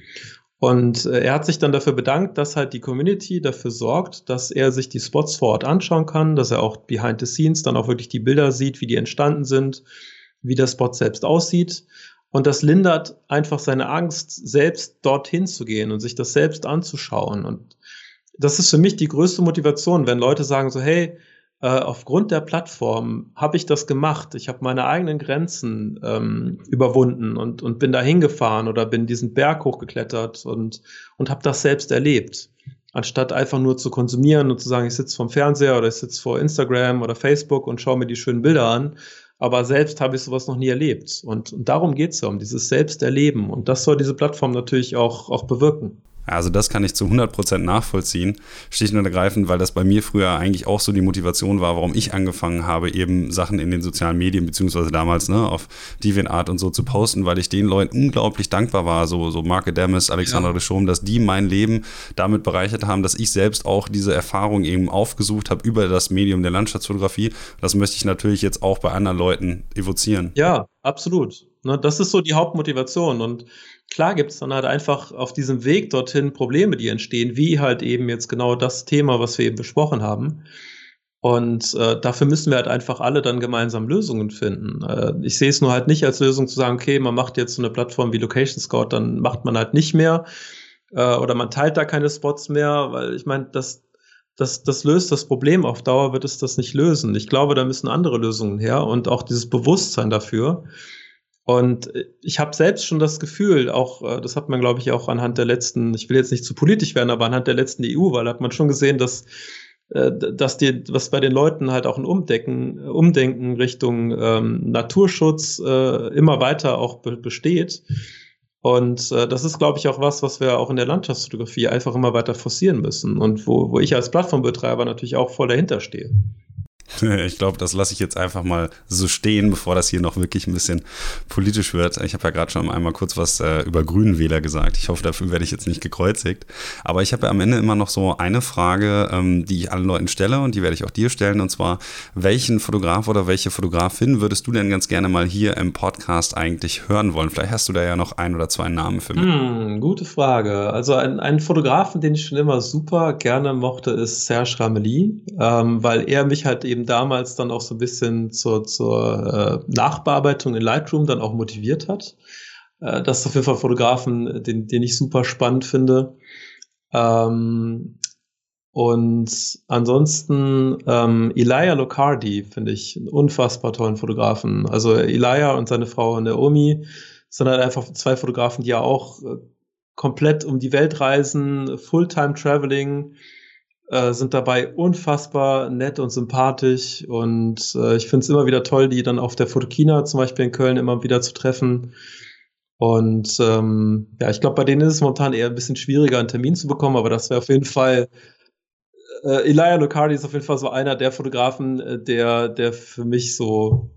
Und äh, er hat sich dann dafür bedankt, dass halt die Community dafür sorgt, dass er sich die Spots vor Ort anschauen kann, dass er auch behind the scenes dann auch wirklich die Bilder sieht, wie die entstanden sind, wie der Spot selbst aussieht. Und das lindert einfach seine Angst, selbst dorthin zu gehen und sich das selbst anzuschauen. Und das ist für mich die größte Motivation, wenn Leute sagen so, hey, äh, aufgrund der Plattform habe ich das gemacht. Ich habe meine eigenen Grenzen ähm, überwunden und, und bin da hingefahren oder bin diesen Berg hochgeklettert und, und habe das selbst erlebt. Anstatt einfach nur zu konsumieren und zu sagen, ich sitze vom Fernseher oder ich sitze vor Instagram oder Facebook und schaue mir die schönen Bilder an. Aber selbst habe ich sowas noch nie erlebt. Und, und darum geht es ja, um dieses Selbsterleben. Und das soll diese Plattform natürlich auch, auch bewirken. Also das kann ich zu 100% nachvollziehen, schlicht und ergreifend, weil das bei mir früher eigentlich auch so die Motivation war, warum ich angefangen habe, eben Sachen in den sozialen Medien, beziehungsweise damals ne, auf DeviantArt und so zu posten, weil ich den Leuten unglaublich dankbar war, so, so Mark Adamus, Alexander ja. de Schom, dass die mein Leben damit bereichert haben, dass ich selbst auch diese Erfahrung eben aufgesucht habe über das Medium der Landschaftsfotografie. Das möchte ich natürlich jetzt auch bei anderen Leuten evozieren. Ja, absolut. Ne, das ist so die Hauptmotivation und Klar gibt es dann halt einfach auf diesem Weg dorthin Probleme, die entstehen, wie halt eben jetzt genau das Thema, was wir eben besprochen haben. Und äh, dafür müssen wir halt einfach alle dann gemeinsam Lösungen finden. Äh, ich sehe es nur halt nicht als Lösung zu sagen, okay, man macht jetzt so eine Plattform wie Location Scout, dann macht man halt nicht mehr äh, oder man teilt da keine Spots mehr, weil ich meine, das, das, das löst das Problem. Auf Dauer wird es das nicht lösen. Ich glaube, da müssen andere Lösungen her und auch dieses Bewusstsein dafür. Und äh, ich habe selbst schon das Gefühl, auch äh, das hat man, glaube ich, auch anhand der letzten, ich will jetzt nicht zu politisch werden, aber anhand der letzten EU-Wahl hat man schon gesehen, dass äh, dass die, was bei den Leuten halt auch ein Umdenken, Umdenken Richtung ähm, Naturschutz äh, immer weiter auch be besteht. Und äh, das ist, glaube ich, auch was, was wir auch in der Landschaftsfotografie einfach immer weiter forcieren müssen und wo, wo ich als Plattformbetreiber natürlich auch voll dahinter stehe. Ich glaube, das lasse ich jetzt einfach mal so stehen, bevor das hier noch wirklich ein bisschen politisch wird. Ich habe ja gerade schon einmal kurz was äh, über Grünenwähler gesagt. Ich hoffe, dafür werde ich jetzt nicht gekreuzigt. Aber ich habe ja am Ende immer noch so eine Frage, ähm, die ich allen Leuten stelle und die werde ich auch dir stellen. Und zwar, welchen Fotograf oder welche Fotografin würdest du denn ganz gerne mal hier im Podcast eigentlich hören wollen? Vielleicht hast du da ja noch ein oder zwei Namen für mich. Hm, gute Frage. Also ein, ein Fotografen, den ich schon immer super gerne mochte, ist Serge Rameli, ähm, weil er mich halt eben damals dann auch so ein bisschen zur, zur äh, Nachbearbeitung in Lightroom dann auch motiviert hat. Äh, das ist auf jeden Fall Fotografen, den, den ich super spannend finde. Ähm, und ansonsten ähm, Elijah Locardi finde ich einen unfassbar tollen Fotografen. Also Elijah und seine Frau Naomi sind halt einfach zwei Fotografen, die ja auch äh, komplett um die Welt reisen, Fulltime Traveling, äh, sind dabei unfassbar nett und sympathisch und äh, ich finde es immer wieder toll, die dann auf der Fotokina zum Beispiel in Köln immer wieder zu treffen. Und ähm, ja, ich glaube, bei denen ist es momentan eher ein bisschen schwieriger, einen Termin zu bekommen, aber das wäre auf jeden Fall äh, Elia Locardi ist auf jeden Fall so einer der Fotografen, äh, der, der für mich so,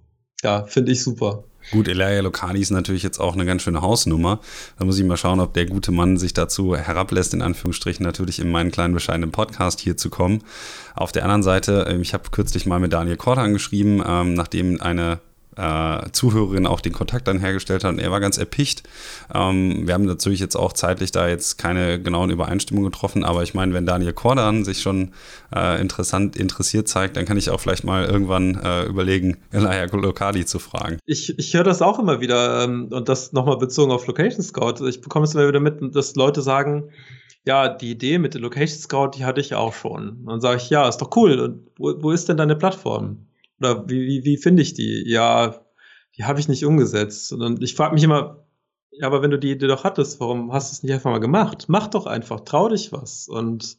ja, finde ich super. Gut, Elia Lokali ist natürlich jetzt auch eine ganz schöne Hausnummer. Da muss ich mal schauen, ob der gute Mann sich dazu herablässt, in Anführungsstrichen natürlich in meinen kleinen bescheidenen Podcast hier zu kommen. Auf der anderen Seite, ähm, ich habe kürzlich mal mit Daniel Kortan geschrieben, ähm, nachdem eine äh, Zuhörerin auch den Kontakt dann hergestellt hat. Und er war ganz erpicht. Ähm, wir haben natürlich jetzt auch zeitlich da jetzt keine genauen Übereinstimmungen getroffen, aber ich meine, wenn Daniel Kordan sich schon äh, interessant interessiert zeigt, dann kann ich auch vielleicht mal irgendwann äh, überlegen, Elia Lokali zu fragen. Ich, ich höre das auch immer wieder ähm, und das nochmal bezogen auf Location Scout. Ich bekomme es immer wieder mit, dass Leute sagen, ja, die Idee mit der Location Scout, die hatte ich auch schon. Dann sage ich, ja, ist doch cool. Und wo, wo ist denn deine Plattform? Oder wie, wie, wie finde ich die? Ja, die habe ich nicht umgesetzt. Und ich frage mich immer, ja, aber wenn du die Idee doch hattest, warum hast du es nicht einfach mal gemacht? Mach doch einfach, trau dich was und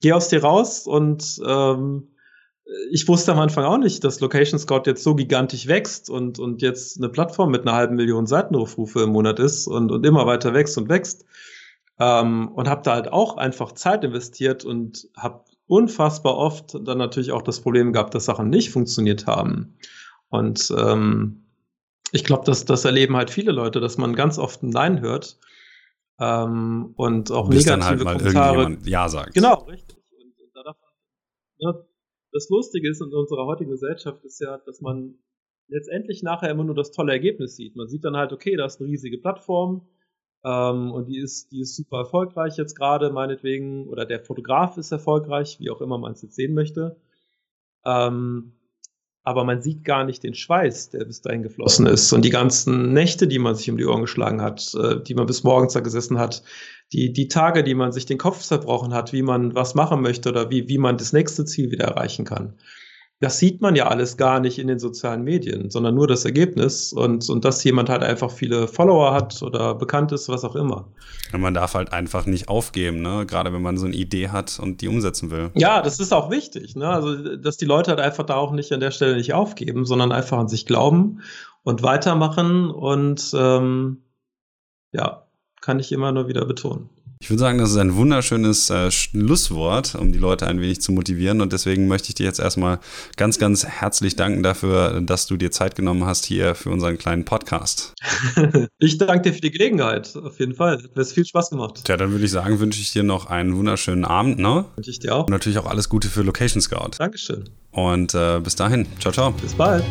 geh aus dir raus. Und ähm, ich wusste am Anfang auch nicht, dass Location Scout jetzt so gigantisch wächst und, und jetzt eine Plattform mit einer halben Million Seitenaufrufe im Monat ist und, und immer weiter wächst und wächst. Ähm, und habe da halt auch einfach Zeit investiert und habe unfassbar oft dann natürlich auch das Problem gehabt, dass Sachen nicht funktioniert haben. Und ähm, ich glaube, dass das erleben halt viele Leute, dass man ganz oft ein Nein hört ähm, und auch Bis negative dann halt Kommentare. Ja sagt. Genau, richtig. Und, und davon, ne, das Lustige ist in unserer heutigen Gesellschaft ist ja, dass man letztendlich nachher immer nur das tolle Ergebnis sieht. Man sieht dann halt, okay, da ist eine riesige Plattform ähm, und die ist, die ist super erfolgreich jetzt gerade, meinetwegen, oder der Fotograf ist erfolgreich, wie auch immer man es jetzt sehen möchte. Ähm, aber man sieht gar nicht den Schweiß, der bis dahin geflossen ist. Und die ganzen Nächte, die man sich um die Ohren geschlagen hat, äh, die man bis morgens da gesessen hat, die, die Tage, die man sich den Kopf zerbrochen hat, wie man was machen möchte oder wie, wie man das nächste Ziel wieder erreichen kann das sieht man ja alles gar nicht in den sozialen Medien, sondern nur das Ergebnis und, und dass jemand halt einfach viele Follower hat oder bekannt ist, was auch immer. Und man darf halt einfach nicht aufgeben, ne? gerade wenn man so eine Idee hat und die umsetzen will. Ja, das ist auch wichtig, ne? also dass die Leute halt einfach da auch nicht an der Stelle nicht aufgeben, sondern einfach an sich glauben und weitermachen und ähm, ja, kann ich immer nur wieder betonen. Ich würde sagen, das ist ein wunderschönes äh, Schlusswort, um die Leute ein wenig zu motivieren. Und deswegen möchte ich dir jetzt erstmal ganz, ganz herzlich danken dafür, dass du dir Zeit genommen hast hier für unseren kleinen Podcast. ich danke dir für die Gelegenheit, auf jeden Fall. Hat mir viel Spaß gemacht. Tja, dann würde ich sagen, wünsche ich dir noch einen wunderschönen Abend. Ne? Wünsche ich dir auch. Und natürlich auch alles Gute für Location Scout. Dankeschön. Und äh, bis dahin. Ciao, ciao. Bis bald.